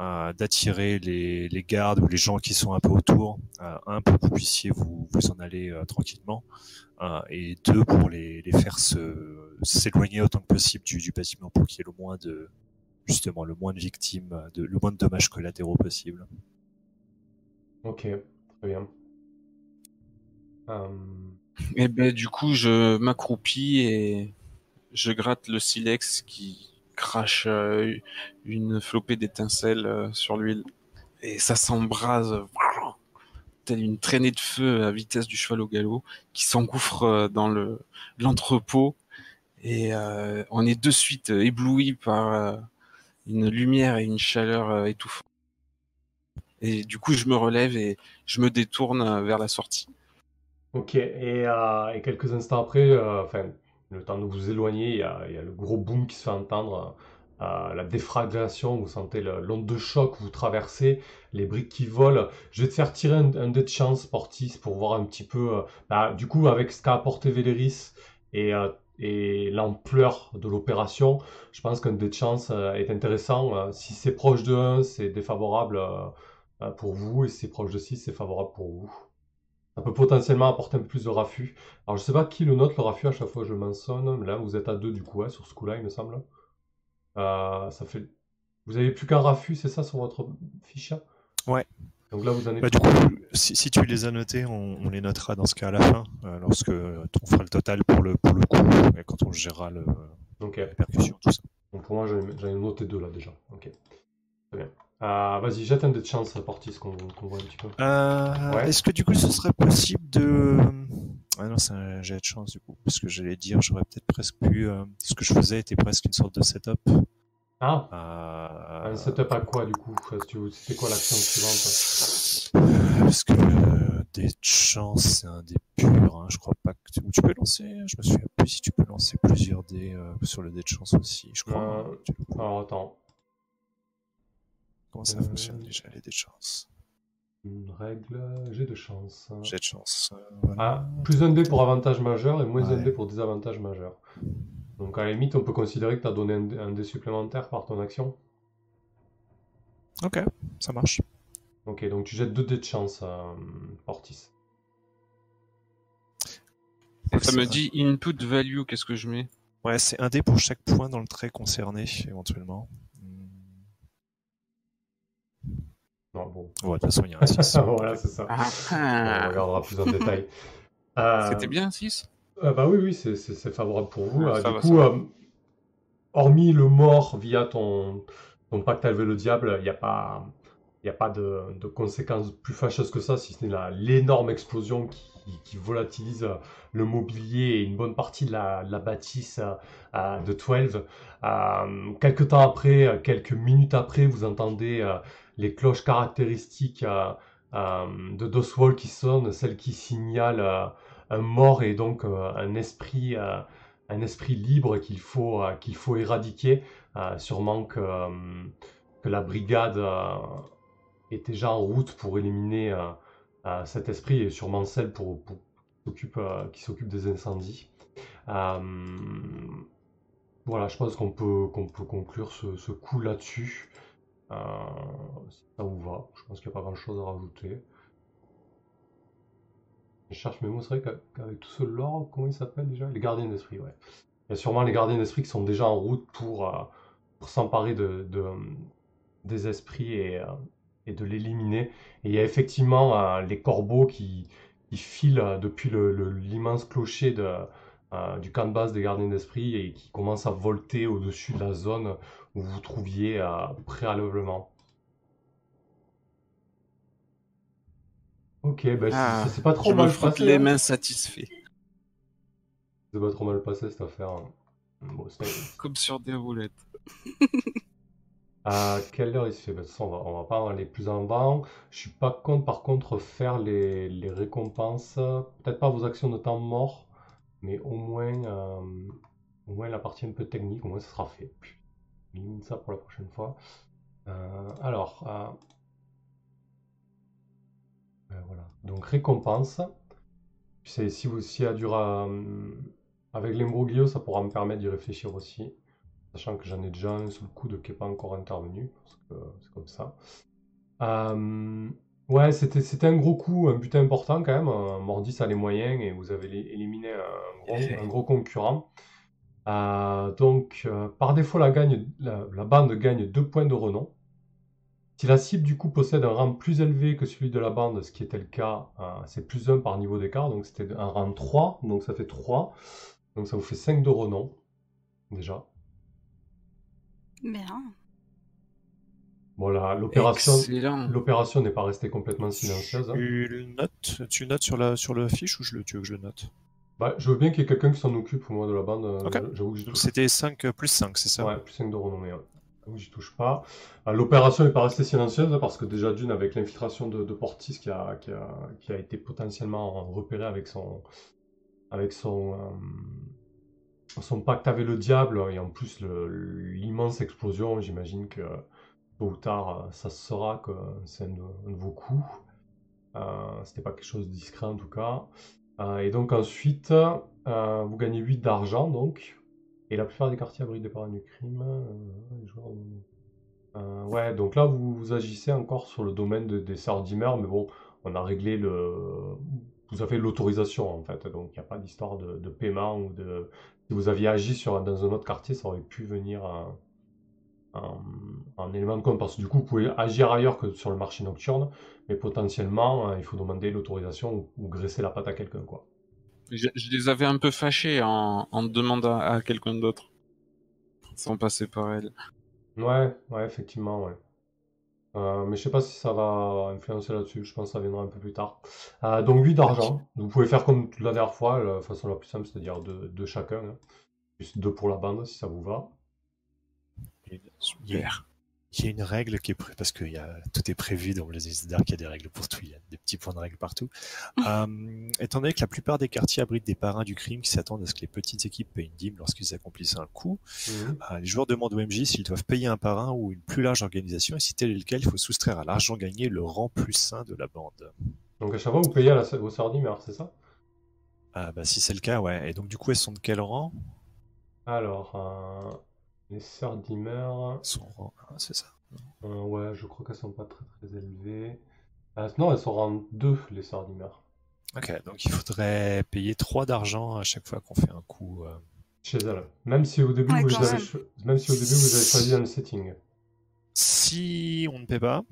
euh, d'attirer les, les gardes ou les gens qui sont un peu autour, euh, un pour que vous puissiez vous, vous en aller euh, tranquillement, euh, et deux pour les, les faire se s'éloigner autant que possible du, du bâtiment pour qu'il y ait le moins de justement le moins de victimes, de, le moins de dommages collatéraux possible. Ok, très bien. Euh, Et ben du coup, je m'accroupis et je gratte le silex qui crache euh, une flopée d'étincelles euh, sur l'huile. Et ça s'embrase, telle une traînée de feu à vitesse du cheval au galop, qui s'engouffre euh, dans le l'entrepôt. Et on est de suite ébloui par une lumière et une chaleur euh, étouffante. Et du coup, je me relève et je me détourne vers la sortie. Ok, et, quelques instants après, enfin, le temps de vous éloigner, il y a, le gros boom qui se fait entendre, euh, la défragration, vous sentez l'onde de choc, vous traversez, les briques qui volent. Je vais te faire tirer un, un dé de chance, Portis, pour voir un petit peu, euh, bah, du coup, avec ce qu'a apporté Véléris et, euh, l'ampleur de l'opération, je pense qu'un dé de chance euh, est intéressant. Euh, si c'est proche de 1, c'est défavorable euh, euh, pour vous, et si c'est proche de 6, c'est favorable pour vous. Ça peut potentiellement apporter un peu plus de raffut. Alors je sais pas qui le note le raffut à chaque fois que je mentionne, mais là vous êtes à deux du coup, ouais, sur ce coup-là il me semble. Euh, ça fait... Vous avez plus qu'un raffut, c'est ça sur votre fiche Ouais. Donc là vous en êtes... Bah, du coup, si, si tu les as notés, on, on les notera dans ce cas à la fin, euh, lorsque on fera le total pour le, pour le coup, et quand on gérera le, Ok. la répercussion, tout ça. Donc pour moi j'en ai, j'en ai noté deux là déjà. Ok. Très bien. Euh, Vas-y, jette un de chance, Portis, qu'on qu'on voit un petit peu. Euh, Ouais. Est-ce que du coup, ce serait possible de Ah non, c'est un jet de chance du coup. Parce que j'allais dire, j'aurais peut-être presque pu. euh, ce que je faisais était presque une sorte de setup. Ah, Euh, un setup à quoi du coup C'était quoi l'action suivante? Parce que le dé de chance, c'est un dé pur. Hein. Je crois pas que tu, peux lancer. Je me souviens plus si tu peux lancer plusieurs dés euh, sur le dé de chance aussi. Je crois. Euh, hein. Alors attends, Comment ça euh, fonctionne déjà les dés de chance? Une règle, j'ai de chance. Jet de chance. euh, voilà. Ah, plus un dé pour avantage majeur et moins un dé pour désavantage majeur. Donc à la limite, on peut considérer que tu as donné un dé, un dé supplémentaire par ton action. Ok, ça marche. Ok, donc tu jettes deux dés de chance, euh, Ortis. Et ça me dit input value, qu'est-ce que je mets? Ouais, c'est un dé pour chaque point dans le trait concerné, éventuellement. Hmm. Non, bon. Ouais, de toute façon, il y a un 6. voilà, c'est ça. Ah, On ah. regardera plus en détail. Euh, C'était bien 6 Ah bah oui, oui, c'est- favorable pour vous. Ah, Euh, ça du va, coup, euh, hormis le mort via ton, ton pacte avec le diable, il n'y a pas, il a pas de, de conséquences plus fâcheuses que ça, si ce n'est la- l'énorme explosion qui, qui volatilise euh, le mobilier et une bonne partie de la, bâtisse euh, euh, de 12. Euh, quelques temps après, euh, quelques minutes après, vous entendez euh, les cloches caractéristiques euh, euh, de Doswall qui sonnent, celles qui signalent euh, un mort et donc un esprit, un esprit libre qu'il faut, qu'il faut éradiquer. Sûrement que, la brigade est déjà en route pour éliminer cet esprit et sûrement celle pour, qui s'occupe des incendies. Voilà, je pense qu'on peut, qu'on peut conclure ce coup là-dessus. Euh, ça vous va. Je pense qu'il n'y a pas grand-chose à rajouter. Je cherche mes mots, c'est vrai qu'a- qu'avec tout ce lore, comment ils s'appellent déjà? Les gardiens d'esprit, ouais. Il y a sûrement les gardiens d'esprit qui sont déjà en route pour, euh, s'emparer de, de, des esprits et, euh, et de l'éliminer. Et il y a effectivement les corbeaux qui, filent depuis l'immense clocher du camp de base des gardiens d'esprit et qui commencent à volter au-dessus de la zone vous vous trouviez euh, préalablement. Ok, bah, Ah, c'est- c'est pas trop Je mal me frotte passé. les hein. mains satisfaits, C'est pas trop mal passé cette affaire. hein. Bon, comme sur des roulettes. À quelle heure il se fait? Bah, de toute façon, on va, on va pas aller plus en avant. Je suis pas contre, par contre, faire les, les récompenses. Peut-être pas vos actions de temps mort, mais au moins, euh, au moins la partie un peu technique, au moins ça sera fait. Puis, élimine ça pour la prochaine fois. Euh, alors, euh, euh, voilà. Donc récompense. C'est si vous si y a du ra- avec l'imbroglio, ça pourra me permettre d'y réfléchir aussi. Sachant que j'en ai déjà un sous le coude qui n'est pas encore intervenu, parce que c'est comme ça. Euh, ouais, c'était c'était un gros coup, un butin important quand même. Euh, Mordis a les moyens et vous avez éliminé un gros, un gros concurrent. Euh, donc, euh, par défaut, la, gagne, la, la bande gagne 2 points de renom. Si la cible du coup possède un rang plus élevé que celui de la bande, ce qui était le cas, euh, c'est plus 1 par niveau d'écart, donc c'était un rang 3, donc ça fait 3. Donc ça vous fait 5 de renom, déjà. Bien. Voilà, l'opération n'est pas restée complètement silencieuse. hein. Tu notes Tu notes sur la sur le fiche ou je le, tu veux que je le note? Bah, je veux bien qu'il y ait quelqu'un qui s'en occupe, moi, de la bande. euh, Ok. J'avoue que j'y Donc touche c'était 5 euh, plus 5, c'est ça Ouais, plus 5 de renommée. Ouais. Que j'y touche pas. Euh, L'opération n'est pas restée silencieuse hein, parce que déjà d'une avec l'infiltration de, de Portis qui a, qui, a, qui a été potentiellement repéré avec son avec son euh, son pacte avec le diable et en plus l'immense explosion, j'imagine que tôt ou tard ça se saura que c'est un, coups. Euh, C'était pas quelque chose de discret en tout cas. Euh, et donc ensuite, euh, vous gagnez 8 d'argent donc. Et la plupart des quartiers abritent des parents du crime. euh, ouais, donc là vous, vous agissez encore sur le domaine de- des sœurs mais bon, on a réglé le. Vous avez l'autorisation en fait, donc il n'y a pas d'histoire de, paiement ou de. Si vous aviez agi sur, dans un autre quartier, ça aurait pu venir en, en élément de compte, parce que du coup vous pouvez agir ailleurs que sur le marché nocturne, mais potentiellement euh, il faut demander l'autorisation ou, ou graisser la patte à quelqu'un quoi. Je, je les avais un peu fâchés en, en demandant à quelqu'un d'autre. Sans passer par elle. Ouais, ouais, effectivement, ouais. Euh, mais je sais pas si ça va influencer là-dessus. Je pense que ça viendra un peu plus tard. Euh, donc 8 d'argent. Vous pouvez faire comme la dernière fois, la façon la plus simple, c'est-à-dire 2 de, chacun. Hein. Plus 2 pour la bande, si ça vous va. Super il y a une règle qui est pré... parce que y a... tout est prévu dans les Dark, il y a des règles pour tout, il y a des petits points de règles partout. euh, étant donné que la plupart des quartiers abritent des parrains du crime qui s'attendent à ce que les petites équipes payent une dîme lorsqu'ils accomplissent un coup, mhm. euh, les joueurs demandent au MJ s'ils doivent payer un parrain ou une plus large organisation et si tel est le cas, il faut soustraire à l'argent gagné le rang plus sain de la bande. Donc à chaque fois, vous payez à la... au sardimeur, c'est ça? Ah bah si c'est le cas, ouais. Et donc du coup, elles sont de quel rang? Alors, euh... Les sœurs d'Imer. Sont c'est ça. Euh, ouais, je crois qu'elles sont pas très très élevées. Euh, non, elles sont en 2, les sœurs d'Imer. Ok, donc il faudrait payer 3 d'argent à chaque fois qu'on fait un coup. Euh. Chez elles. Même si au début, vous, avez même si au début vous avez choisi un setting. Si on ne paie pas,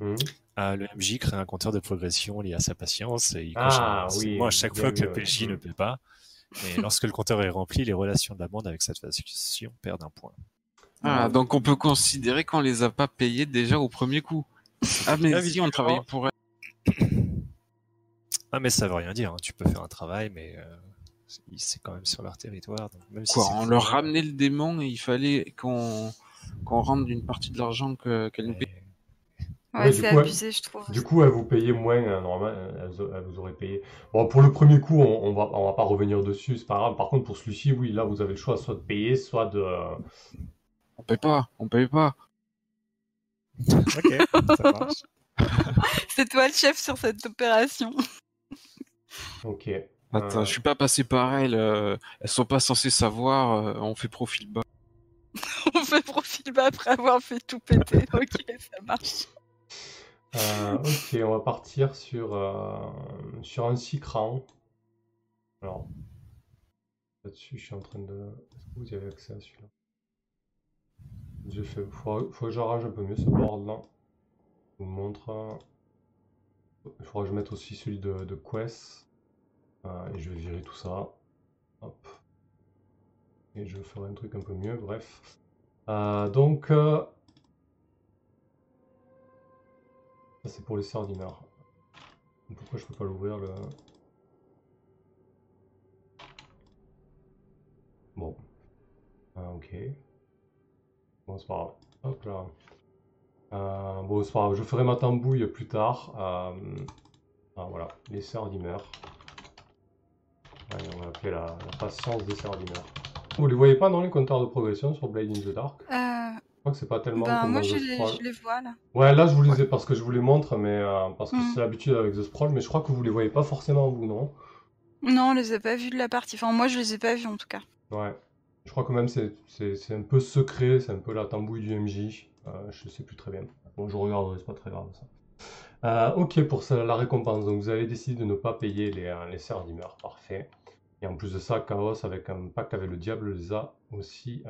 mmh. le MJ crée un compteur de progression lié à sa patience et il ah, oui, Moi, à chaque fois que le PJ ne paie pas, et lorsque le compteur est rempli, les relations de la bande avec cette faction perdent un point. Ah, donc on peut considérer qu'on les a pas payés déjà au premier coup. Ah, mais si, on travaille pour elle. Ah, mais ça veut rien dire. Hein. Tu peux faire un travail, mais euh, c'est quand même sur leur territoire. même Quoi, on leur ramenait le démon et il fallait qu'on qu'on rende une partie de l'argent qu'elle nous paye. Ouais, c'est abusé, je trouve. Du coup, elle vous payait moins, hein, normalement, elle, vous aurait payé. Bon, pour le premier coup, on, on, va, on va pas revenir dessus, c'est pas grave. Par contre, pour celui-ci, oui, là, vous avez le choix soit de payer, soit de. On paye pas, on paye pas. ok, ça marche. c'est toi le chef sur cette opération. ok. Attends, euh. je suis pas passé par elles, euh, elles sont pas censées savoir, euh, on fait profil bas. on fait profil bas après avoir fait tout péter, ok, ça marche. Euh, ok, on va partir sur, euh, sur un 6 crans. Alors, là-dessus, je suis en train de. Est-ce que vous avez accès à celui-là? Il faut, faut que j'arrange un peu mieux ce board là. Je vous montre. Il faudra que je mette aussi celui de, de Quest. Euh, et je vais virer tout ça. Hop. Et je ferai un truc un peu mieux, bref. donc, C'est pour les sœurs Pourquoi je peux pas l'ouvrir le... Bon. Ah, ok. Bon, c'est pas grave. Hop là. Euh, bon, c'est pas grave. Je ferai ma tambouille plus tard. Euh, ah, voilà. Les d'humeur. on va appeler la, patience des d'humeur. Vous les voyez pas dans les compteurs de progression sur Blade in the Dark? Euh, crois que c'est pas tellement ben, moi, je les, je les, vois là. Ouais, là je vous les ai parce que je vous les montre, mais euh, parce que mm. c'est l'habitude avec The Sprawl, mais je crois que vous les voyez pas forcément vous, non? Non, on les a pas vus de la partie. Enfin, moi je les ai pas vus en tout cas. Ouais. Je crois quand même c'est c'est un peu secret, c'est un peu la tambouille du MJ. Euh, je sais plus très bien. Bon, je regarderai, c'est pas très grave ça. Euh, ok pour ça, la récompense. Donc vous avez décidé de ne pas payer les, euh, les serres d'humeur. Parfait. Et en plus de ça, Chaos avec un pack avec le diable les a aussi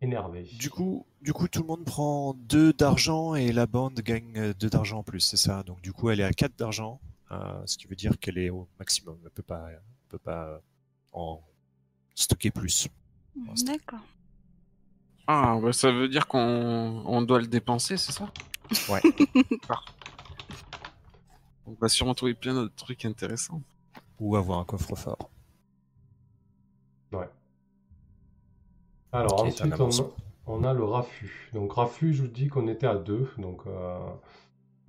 énervé. Du coup, du coup, tout le monde prend 2 d'argent et la bande gagne 2 d'argent en plus, c'est ça. Donc du coup, elle est à 4 d'argent, euh, ce qui veut dire qu'elle est au maximum. Elle peut pas, peut pas en stocker plus. D'accord. Ah, bah, ça veut dire qu'on on doit le dépenser, c'est ça? Ouais. on va sûrement trouver plein d'autres trucs intéressants. Ou avoir un coffre-fort. Ouais. Alors ensuite, on a, le Rafu. Donc Rafu, je vous dis qu'on était à 2, donc euh,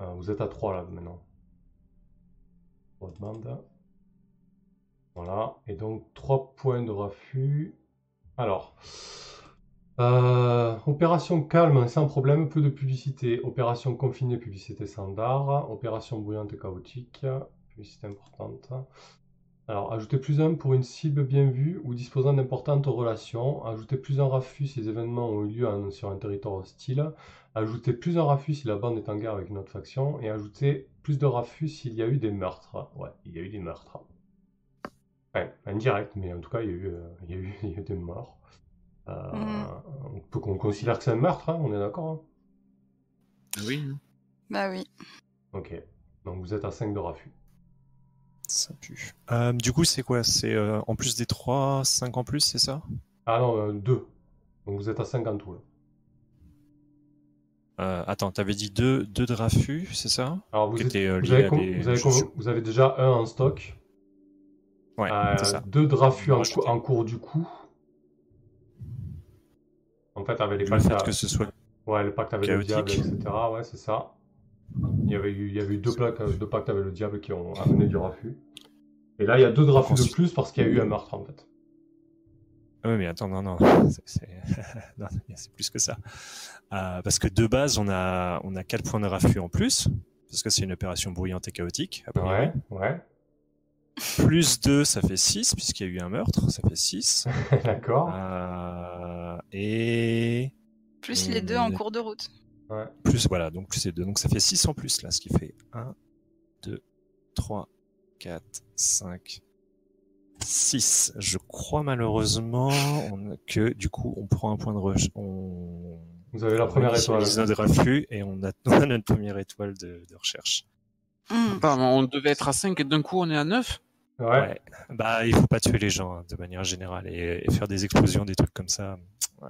euh, vous êtes à 3 là maintenant. demande. Voilà, et donc 3 points de Rafu. Alors, euh, opération calme, sans problème, peu de publicité. Opération confinée, publicité standard. Opération bruyante et chaotique, publicité importante. Alors, ajouter plus un pour une cible bien vue ou disposant d'importantes relations. Ajouter plus un raffus si les événements ont eu lieu sur un territoire hostile. Ajouter plus un raffus si la bande est en guerre avec une autre faction. Et ajouter plus de raffus s'il y a eu des meurtres. Ouais, il y a eu des meurtres. Ouais, indirect, mais en tout cas, il y a eu, euh, il y a eu, il y a eu des morts. Euh, mm. On peut qu'on considère que c'est un meurtre, hein, on est d'accord hein? Oui. Bah oui. Ok. Donc vous êtes à 5 de raffus. Ça pue. Euh, du coup, c'est quoi? C'est euh, en plus des 3, 5 en plus, c'est ça? Ah non, 2. Euh, Donc vous êtes à 5 en tout. Là. Euh, attends, t'avais dit deux, deux de raffus, c'est ça? Alors vous, êtes- euh, avez, vous vous déjà un en stock, Ouais, euh, c'est ça. deux drafus en, cou- cours du coup. En fait, avec les Le pactes, fait à- que ce soit ouais, le pacte avec le diable, chaotique. etc. Ouais, c'est ça. Il y avait eu, il y avait eu deux, plaques, deux pactes avec le diable qui ont amené du raffut. Et là, il y a deux drafus de plus parce qu'il y a eu un meurtre en fait. Ah Oui, mais attends, non, non, c'est- plus que ça. Euh, parce que de base, on a, on a 4 points de raffut en plus, parce que c'est une opération bruyante et chaotique. Ouais, ouais, Plus 2, ça fait 6, puisqu'il y a eu un meurtre, ça fait 6. d'accord. Euh, et Plus les deux en cours de route. Ouais. plus, voilà, donc plus les 2. Donc ça fait 6 en plus, là, ce qui fait 1, 2, 3, 4, 5, 6. Je crois malheureusement on- que du coup, on prend un point de rush. On... Vous avez la première on étoile. notre raffut et on a, on a notre première étoile de, de recherche. Mais on devait être à 5 et d'un coup on est à 9 Ouais. Ouais. Bah, il faut pas tuer les gens hein, de manière générale et, et faire des explosions, des trucs comme ça. ouais,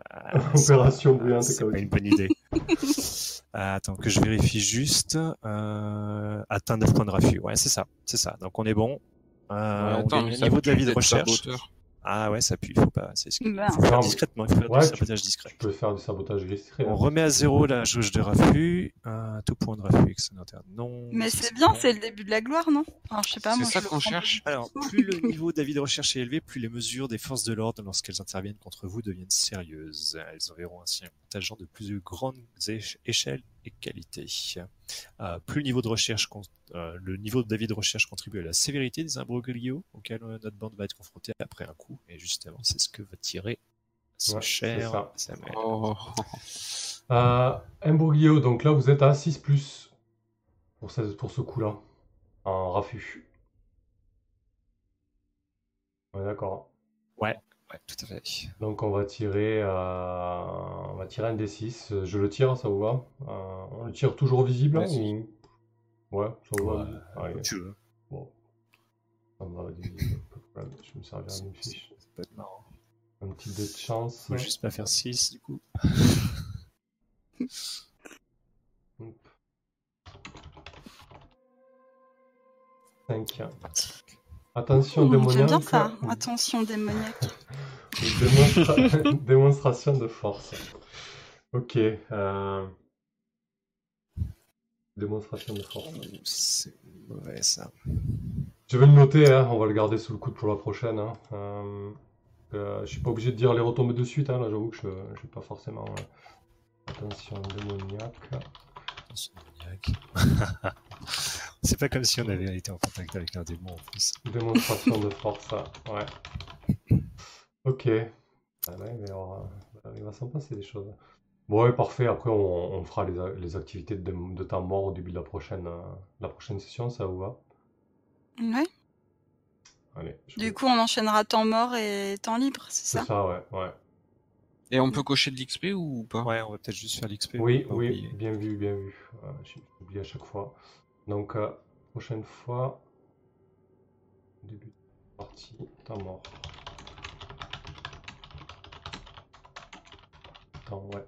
Opération c'est- bruyante et C'est pas une bonne idée. Ah, attends, que je vérifie juste. Euh, atteint 9 points de raffut. Ouais, c'est ça, c'est ça. Donc on est bon. Euh, on Attends, gagne mais au niveau de la vie de recherche. Ah ouais, ça pue. Il faut pas. C'est ce qu'il Ben. faut faire discrètement. Il faut faire ouais, du tu- sabotage discret. Tu peux faire du sabotage discret. On hein. remet à zéro la jauge de raffut. Un tout point de raffut excédentaire. Non. Mais c'est bien, c'est le début de la gloire, non? Alors je sais pas, C'est ça qu'on cherche. Alors, plus le niveau d'avis de recherche est élevé, plus les mesures des forces de l'ordre lorsqu'elles interviennent contre vous deviennent sérieuses. Elles enverront ainsi un de plus grandes éche- échelles et qualités. Euh, plus le niveau de recherche, con- euh, le niveau d'avis de recherche contribue à la sévérité des imbroglios auxquels euh, notre bande va être confrontée après un coup. Et justement, c'est ce que va tirer ce Ouais, cher Samuel. Oh. Euh, Imbroglio, donc là vous êtes à 6 plus pour ce, pour ce coup-là, en raffut. Ouais, d'accord. Ouais, tout à fait. Donc on va tirer, euh, on va tirer un D6. Je le tire, ça vous va? Euh, On le tire toujours visible Vas-y. ou... Ouais, ça vous va? Ouais, Allez, Comme tu veux. bon. Ça me va. Je me servir d'une fiche. Ça peut être marrant. Un petit dé de chance. Faut juste pas faire 6 du coup. Hop. 5. Attention Mmh, J'aime démoniaque. bien ça. Attention démoniaque. Démonstra- Démonstration de force. Ok. euh, Démonstration de force. C'est mauvais ça. Je vais le noter, hein, on va le garder sous le coude pour la prochaine. hein. Euh, euh, je suis pas obligé de dire les retombées de suite, hein, là j'avoue que je n'ai pas forcément. euh, Attention démoniaque. C'est. C'est pas comme si on avait été en contact avec un démon en plus. Démonstration de force, ça, ouais. Ok. Ah ouais, il va, y avoir, euh, il va s'en passer des choses. Bon, ouais, parfait. Après, on, on fera les, activités de, de temps mort au début de la prochaine, euh, la prochaine session, ça vous va? Ouais. Allez. Du vais- coup, on enchaînera temps mort et temps libre, c'est C'est ça? ça, ouais. ouais. Et on peut cocher de l'XP ou pas? Ouais, on va peut-être juste faire l'XP. Oui, oui, oublier. bien vu, bien vu. Euh, J'oublie à chaque fois. Donc, euh, prochaine fois, début de partie, temps mort. Temps, ouais.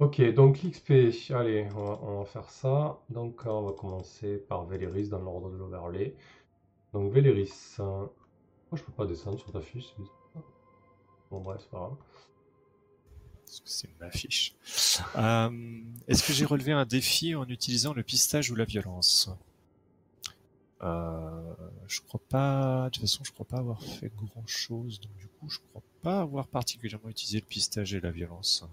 Ok, donc l'XP, allez, on va, on va faire ça. Donc, euh, on va commencer par Véléris dans l'ordre de l'overlay. Donc, Véléris, euh, moi je peux pas descendre sur ta fiche, c'est bizarre. Bon, bref, c'est pas grave. C'est. Euh, Est-ce que j'ai relevé un défi en utilisant le pistage ou la violence? Euh, Je crois pas. De toute façon, je crois pas avoir fait grand chose. Donc du coup, je crois pas avoir particulièrement utilisé le pistage et la violence.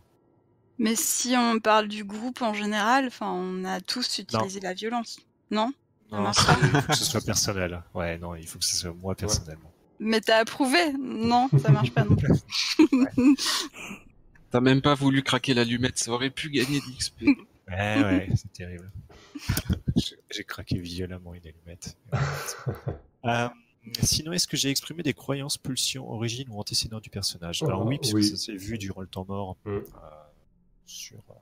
Mais si on parle du groupe en général, enfin, on a tous utilisé la violence, non? Non, il faut que ce soit personnel. Ouais, non, il faut que ce soit moi personnellement. Mais t'as approuvé Non, ça marche pas non plus. T'as même pas voulu craquer l'allumette, ça aurait pu gagner de l'XP. Ouais, ouais, c'est terrible. J'ai- craqué violemment une allumette. Euh, sinon, est-ce que j'ai exprimé des croyances, pulsions, origines ou antécédents du personnage? Alors oui, puisque Oui. ça s'est vu durant le temps mort Mm. euh, sur, euh,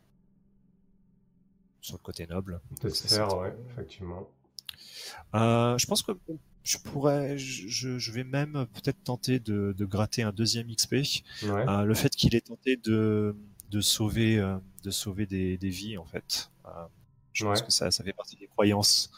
sur le côté noble. Faire, c'est- ouais, effectivement. Euh, je pense que je pourrais, je, vais même peut-être tenter de, de gratter un deuxième XP. Ouais. Euh, le fait qu'il ait tenté de, de sauver, euh, de sauver des, des vies en fait. Euh, je pense que ça, ça fait partie des croyances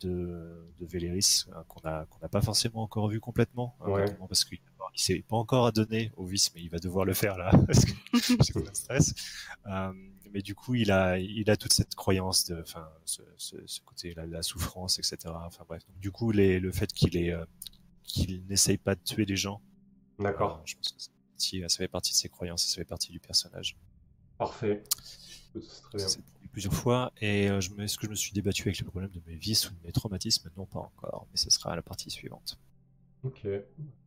de, de Véléris euh, qu'on n'a pas forcément encore vu complètement, hein, Ouais. parce qu'il il s'est pas encore donné au vice, mais il va devoir le faire là parce que c'est. Euh, mais du coup, il a il a toute cette croyance de, enfin, ce, ce, ce côté la, la souffrance, etc. Enfin bref. Donc, du coup, les, le fait qu'il est euh, qu'il n'essaye pas de tuer les gens, D'accord, euh, je pense que ça fait, partie, ça fait partie de ses croyances, ça fait partie du personnage. parfait. C'est très bien. Plusieurs fois et euh, je me, est-ce que je me suis débattu avec le problème de mes vices ou de mes traumatismes? Non, pas encore, mais ce sera à la partie suivante. Ok.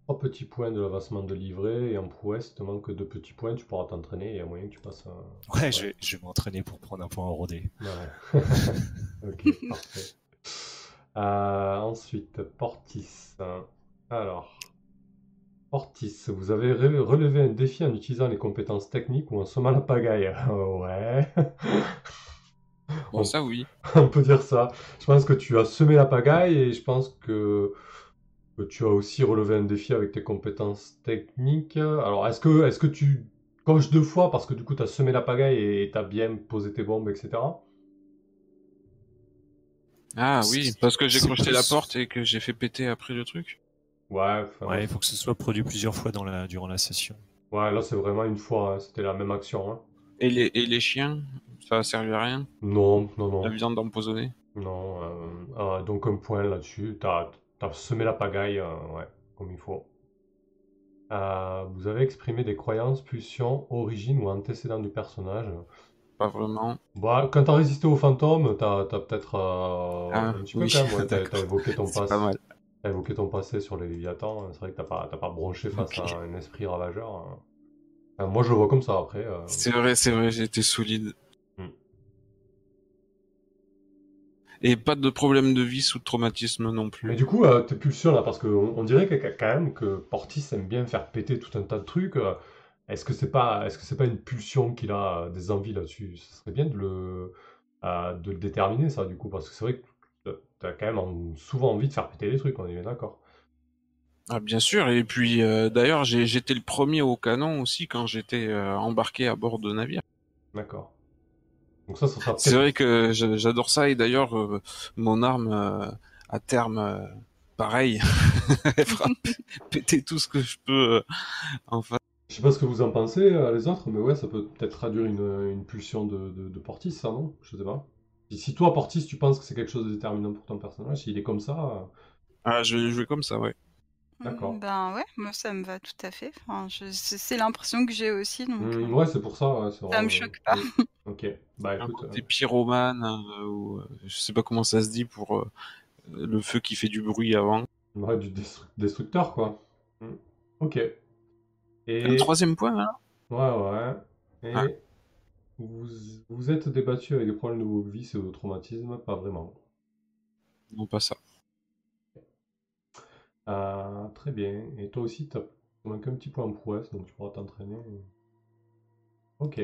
Trois petits points de l'avancement de livret et en prouesse, il te manque deux petits points, tu pourras t'entraîner et il y a moyen que tu passes un. Ouais, je vais, je vais m'entraîner pour prendre un point en rodé. Ouais. ok, parfait. Euh, ensuite, Portis. Alors, Portis, vous avez relevé un défi en utilisant les compétences techniques ou en sommant la pagaille? ouais, Bon, ça oui. on peut dire ça. Je pense que tu as semé la pagaille et je pense que, que tu as aussi relevé un défi avec tes compétences techniques. Alors, est-ce que, est-ce que tu coches deux fois parce que du coup, tu as semé la pagaille et tu as bien posé tes bombes, etc. Ah oui, parce que j'ai crocheté plus- la porte et que j'ai fait péter après le truc. Ouais, enfin, Ouais, il faut que ce soit produit plusieurs fois dans la, durant la session. Ouais, là c'est vraiment une fois, hein, c'était la même action. Hein. Et les, et les chiens, ça a servi à rien? Non, non, non. La viande empoisonnée? Non, euh, euh, donc un point là-dessus. T'as, t'as semé la pagaille, euh, ouais, comme il faut. Euh, vous avez exprimé des croyances, pulsions, origines ou antécédents du personnage. Pas vraiment. Bah, quand t'as résisté au fantôme, t'as, t'as peut-être euh, Ah, un petit oui, ouais, évoqué ton C'est passé. pas mal. T'as évoqué ton passé sur les Léviathans. C'est vrai que t'as pas, t'as pas bronché face à un esprit ravageur. hein. Enfin, moi, je le vois comme ça après. euh, C'est vrai, c'est vrai, été solide. Hmm. Et pas de problème de vice ou de traumatisme non Mais plus. du coup, euh, tes pulsions là, parce qu'on on dirait que, quand même que Portis aime bien faire péter tout un tas de trucs. euh, Est-ce que c'est pas, est-ce que c'est pas une pulsion qu'il a, euh, des envies là-dessus? Ce serait bien de le, euh, de le déterminer ça, du coup, parce que c'est vrai que t'as quand même en- souvent envie de faire péter des trucs, on est bien d'accord. Ah, bien sûr, et puis euh, d'ailleurs, j'étais le premier au canon aussi quand j'étais euh, embarqué à bord de navire. D'accord. Donc ça, ça sera C'est vrai que je- j'adore ça, et d'ailleurs, euh, mon arme, euh, à terme, euh, pareil, elle fera péter tout ce que je peux euh, en face. Je sais pas ce que vous en pensez, euh, les autres, mais ouais, ça peut peut-être traduire une, une pulsion de, de, de Portis, ça, non? Je sais pas. Si, si toi, Portis, tu penses que c'est quelque chose de déterminant pour ton personnage, s'il est comme ça, euh, Ah, je vais jouer comme ça, ouais. D'accord. Ben ouais, moi ça me va tout à fait. Enfin, je- c'est c'est l'impression que j'ai aussi, donc hmm, euh, ouais, c'est pour ça. ouais, c'est ça vraiment, me choque pas. euh, Ok, bah Un écoute. côté euh, pyromane, euh, ou euh, je sais pas comment ça se dit pour euh, le feu qui fait du bruit avant. ouais, du destru- destructeur, quoi. Hmm, Ok. Et. Un troisième point, là Ouais, ouais. Et Ah. vous vous êtes débattu avec des problèmes de vos vies et vos traumatismes? Pas vraiment. Non, pas ça. Ah, très bien. Et toi aussi, t'as manqué un petit peu en prouesse, donc tu pourras t'entraîner. Ok.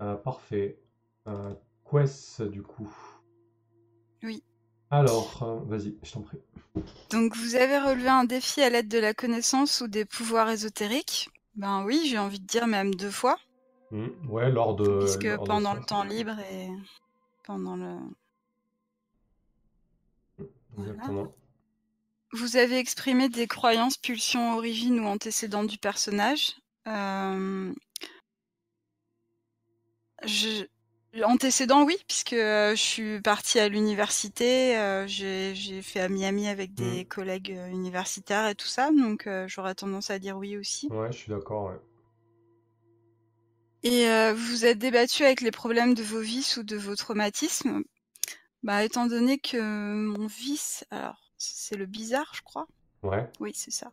Ah, parfait. Euh, Quest, du coup? Oui. Alors, euh, vas-y, je t'en prie. Donc vous avez relevé un défi à l'aide de la connaissance ou des pouvoirs ésotériques? Ben oui, j'ai envie de dire même deux fois, Hmm, Ouais, lors de. puisque lors pendant le temps libre et pendant le... Exactement. Vous avez exprimé des croyances, pulsions, origines ou antécédents du personnage. Euh, je... Antécédents, oui, puisque euh, je suis partie à l'université, euh, j'ai fait à Miami avec des collègues euh, universitaires et tout ça, donc euh, j'aurais tendance à dire oui aussi. Ouais, je suis d'accord, ouais. Et vous vous êtes débattu avec les problèmes de vos vices ou de vos traumatismes. Bah, étant donné que mon vice, alors c'est le bizarre, je crois. Ouais. Oui, c'est ça.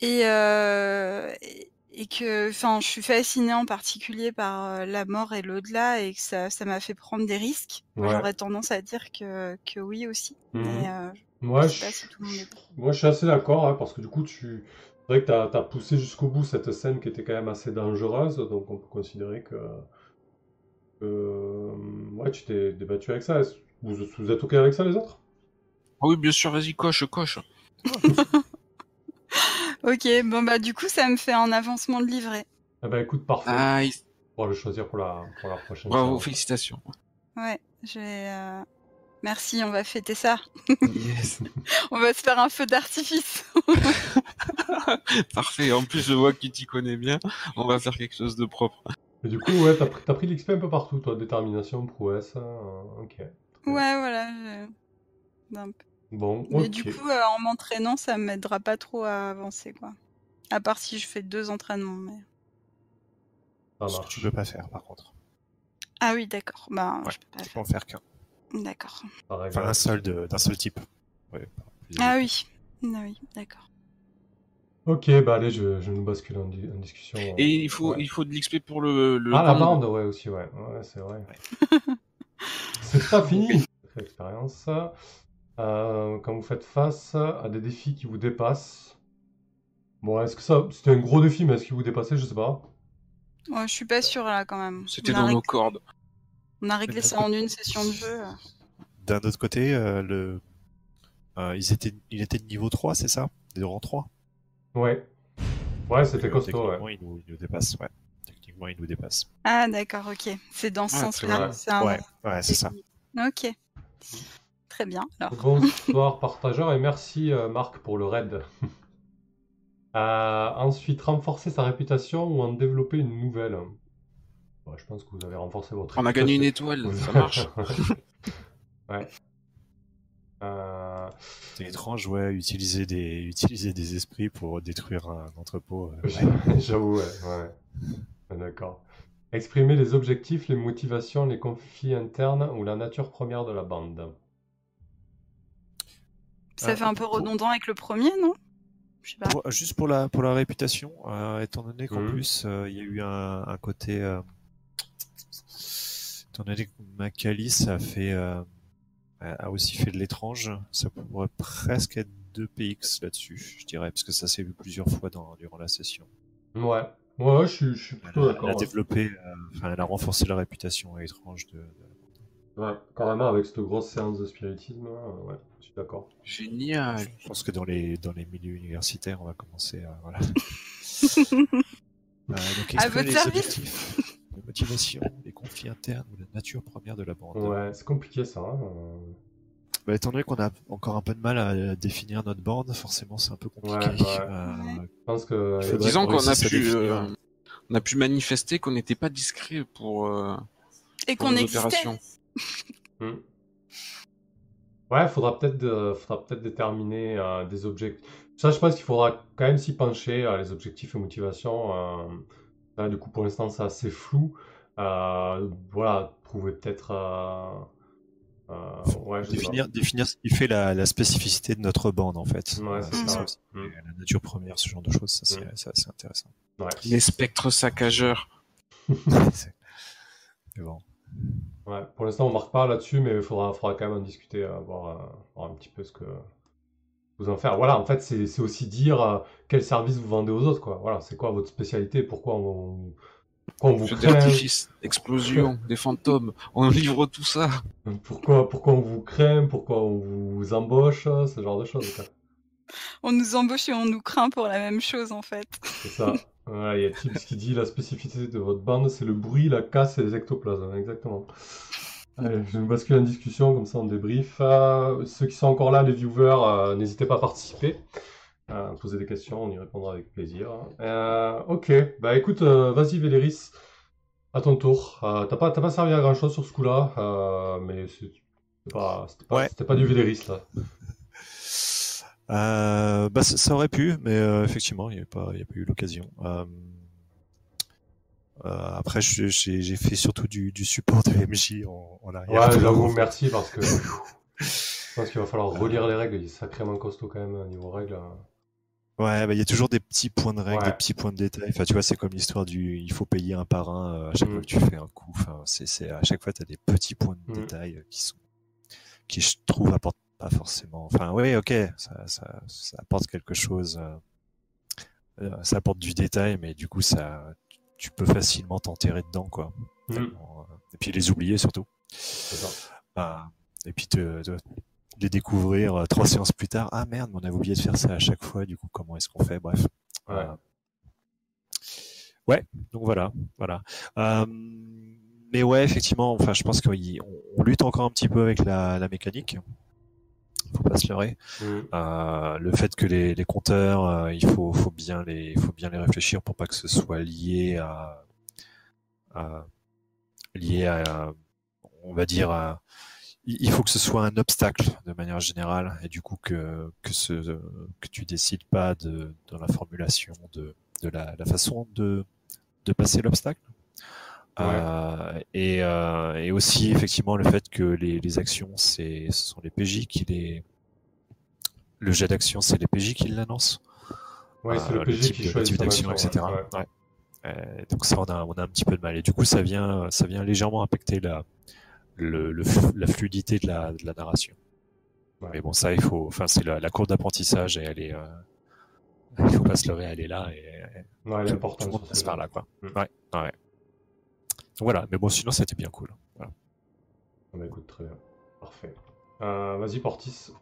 Et, euh, et, et que, enfin, je suis fascinée en particulier par euh, la mort et l'au-delà et que ça, ça m'a fait prendre des risques. Ouais. J'aurais tendance à dire que, que oui aussi. Mhm. Mais euh, Moi, je si moi, suis assez d'accord, hein, parce que du coup, tu. C'est vrai que t'as, t'as poussé jusqu'au bout cette scène qui était quand même assez dangereuse, donc on peut considérer que. ouais, tu t'es débattu avec ça. Vous, vous êtes OK avec ça, les autres? Ah oui, bien sûr, vas-y, coche, coche. Ok, bon bah du coup ça me fait un avancement de livret. Eh ben écoute, parfait. Ah, il- On va le choisir pour la, pour la prochaine bravo, séance. félicitations. Ouais, j'ai. euh, Merci, on va fêter ça. Yes. On va se faire un feu d'artifice. Parfait. En plus, je vois que tu t'y connais bien. On va faire quelque chose de propre. Et du coup, ouais, t'as pris, t'as pris l'XP un peu partout, toi. Détermination, prouesse. euh, ok. Ouais, voilà. je- d'un peu. Bon, Mais du coup, euh, en m'entraînant, ça m'aidera pas trop à avancer, quoi. À part si je fais deux entraînements. Mais... ça Ce que tu peux pas faire, par contre. Ah oui, d'accord. Bah, Ouais, je peux pas Tu peux en faire qu'un. faire. D'accord. Enfin, un seul de- d'un seul type. Ouais. Ah oui. Ah oui, d'accord. Ok, bah allez, je, je nous bascule en, di- en discussion. Et il faut, Ouais. il faut de l'XP pour le, le Ah, la band. bande, ouais, aussi, ouais. Ouais, c'est vrai. c'est pas fini. Expérience. Euh, quand vous faites face à des défis qui vous dépassent. Bon, est-ce que ça. C'était un gros défi, mais est-ce qu'il vous dépassait Je sais pas. Ouais, je suis pas sûre là quand même. C'était dans réglé- nos cordes. On a réglé ça en une session de jeu. D'un autre côté, euh, le... euh, ils étaient... il était de niveau 3, c'est ça? Des rang 3 Ouais. Ouais, c'était costaud, Techniquement, ouais. il nous, il nous dépasse, ouais. Techniquement, il nous dépasse. Ah d'accord, ok. C'est dans ce Ah, sens-là. un... Ouais, ouais, c'est ça. Ok. Très bien. Alors. Bonsoir, partageur, et merci, euh, Marc, pour le raid. Euh, ensuite, renforcer sa réputation ou en développer une nouvelle? Je pense que vous avez renforcé votre On a gagné une étoile, ça marche. ouais. Euh, C'est étrange, ouais, utiliser des, utiliser des esprits pour détruire un entrepôt. euh, ouais. J'avoue, ouais. ouais. D'accord. Exprimer les objectifs, les motivations, les conflits internes ou la nature première de la bande. Ça Ah, fait un peu pour- redondant avec le premier, non? Pas. Pour- juste pour la, pour la réputation, euh, étant donné qu'en plus, euh, il y a eu un, un côté... Euh, étant donné que Macalis a fait... euh, a aussi fait de l'étrange, ça pourrait presque être 2 PX là-dessus, je dirais, parce que ça s'est vu plusieurs fois dans, durant la session. Ouais. Ouais, je suis, je suis Elle plutôt a, elle d'accord. a développé, euh, enfin, elle a renforcé la réputation étrange de, de- Ouais, carrément avec cette grosse séance de spiritisme, là, euh, ouais, je suis d'accord. Génial. Je pense que dans les, dans les milieux universitaires, on va commencer à. Voilà. Euh, donc, À votre les service. objectifs, la motivation, les conflits internes ou la nature première de la bande. Ouais, c'est compliqué ça. hein, euh. Bah, étant donné qu'on a encore un peu de mal à définir notre bande, forcément c'est un peu compliqué. Ouais, ouais. Euh, Ouais. Je pense que. Disons qu'on a pu, euh, on a pu manifester qu'on n'était pas discret pour, euh, Et qu'on existait. Hmm. Ouais, faudra peut-être faudra peut-être déterminer euh, des objectifs. Ça, je pense qu'il faudra quand même s'y pencher, euh, les objectifs et motivations. euh, là, du coup, pour l'instant, c'est assez flou. Euh, voilà, trouver peut-être. euh, euh, ouais, définir, définir ce qui fait la, la spécificité de notre bande en fait. Ouais, Euh, c'est c'est ça. ça aussi. Mm. Et La nature première, ce genre de choses, ça c'est Mm. c'est intéressant. Ouais. Les spectres saccageurs. C'est- Mais bon. Ouais, pour l'instant, on marque pas là-dessus, mais il faudra, faudra quand même en discuter, euh, voir, euh, voir un petit peu ce que vous en faire. Voilà, en fait, c'est c'est aussi dire euh, quel service vous vendez aux autres, quoi. Voilà, c'est quoi votre spécialité, pourquoi on, pourquoi on vous craint, d'artifice, explosion, des fantômes. On livre tout ça. pourquoi, pourquoi on vous craint, pourquoi on vous embauche, ce genre de choses, quoi. On nous embauche et on nous craint pour la même chose en fait. C'est ça. Il y a Tips qui dit la spécificité de votre bande, c'est le bruit, la casse et les ectoplasmes. Exactement. Allez, je vais basculer en discussion, comme ça on débrief. Euh, ceux qui sont encore là, les viewers, euh, n'hésitez pas à participer. Euh, poser des questions, on y répondra avec plaisir. Ok, bah écoute, vas-y Véléris, à ton tour. T'as pas, t'as pas servi à grand chose sur ce coup-là, mais c'est c'est pas, c'était pas, Ouais. c'était pas du Véléris là. Euh, bah, ça, aurait pu, mais euh, effectivement, il n'y a, pas- il y a pas eu l'occasion. Euh, euh, après, j'ai fait surtout du, du support de MJ en, en arrière. Ouais, j'avoue, merci parce que je pense qu'il va falloir relire les règles, il est sacrément costaud quand même au niveau règles. hein. Ouais, bah, il y a toujours des petits points de règle, Ouais. des petits points de détail. Enfin, tu vois, c'est comme l'histoire du il faut payer un par un euh, à chaque Mm. fois que tu fais un coup. Enfin, c'est, c'est, à chaque fois, tu as des petits points de Mm. détail euh, qui sont, qui je trouve apportent pas forcément. Enfin, oui, ok, ça, ça, ça apporte quelque chose. euh, euh, ça apporte du détail, mais du coup, ça, tu peux facilement t'enterrer dedans, quoi. Mm. Euh, Et puis les oublier surtout. C'est ça. Ah, et puis te, te- les découvrir trois séances plus tard. Ah merde, mais on avait oublié de faire ça à chaque fois. Du coup, comment est-ce qu'on fait? Bref. Ouais. Euh, Ouais, donc voilà, voilà. Euh, mais ouais, effectivement, enfin, je pense qu'on on lutte encore un petit peu avec la, la mécanique. Faut pas se leurrer. Mm. Euh, le fait que les, les compteurs, euh, il faut, faut bien les, faut bien les réfléchir pour pas que ce soit lié à, à lié à, on va dire, à, il faut que ce soit un obstacle de manière générale et du coup que que ce que tu décides pas de dans la formulation de de la, la façon de de passer l'obstacle. Euh, et, euh, et aussi effectivement le fait que les, les actions c'est ce sont les PJ qui les le jet d'action c'est les PJ qui l'annoncent. Ouais, c'est le Euh, PJ type qui de- choisit type son d'action, action, etc. ouais. Euh, donc ça, on a, on a un petit peu de mal. Et du coup, ça vient, ça vient légèrement impacter la, le, le la fluidité de la, de la narration. Ouais. Mais bon, ça, il faut, enfin, c'est la, la courbe d'apprentissage et elle est, euh, il faut pas se leurrer, elle est là et, Ouais, tout, tout le monde passe par là, quoi. Mm. Ouais, ouais. Donc voilà. Mais bon, sinon, c'était bien cool. Voilà. Ah bah écoute, très bien. Parfait. Euh, Vas-y, Portis.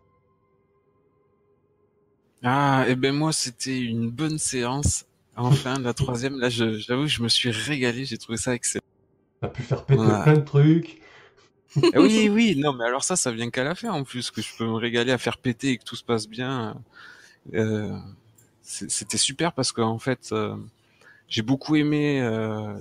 Ah, et ben moi, c'était une bonne séance. Enfin, la troisième, là, je- j'avoue, je me suis régalé, j'ai trouvé ça excellent. T'as pu faire péter plein de trucs. Ah oui, oui, non, mais alors ça, ça vient qu'à la fin en plus, que je peux me régaler à faire péter et que tout se passe bien. Euh, C'était super parce qu'en fait, euh, j'ai beaucoup aimé euh,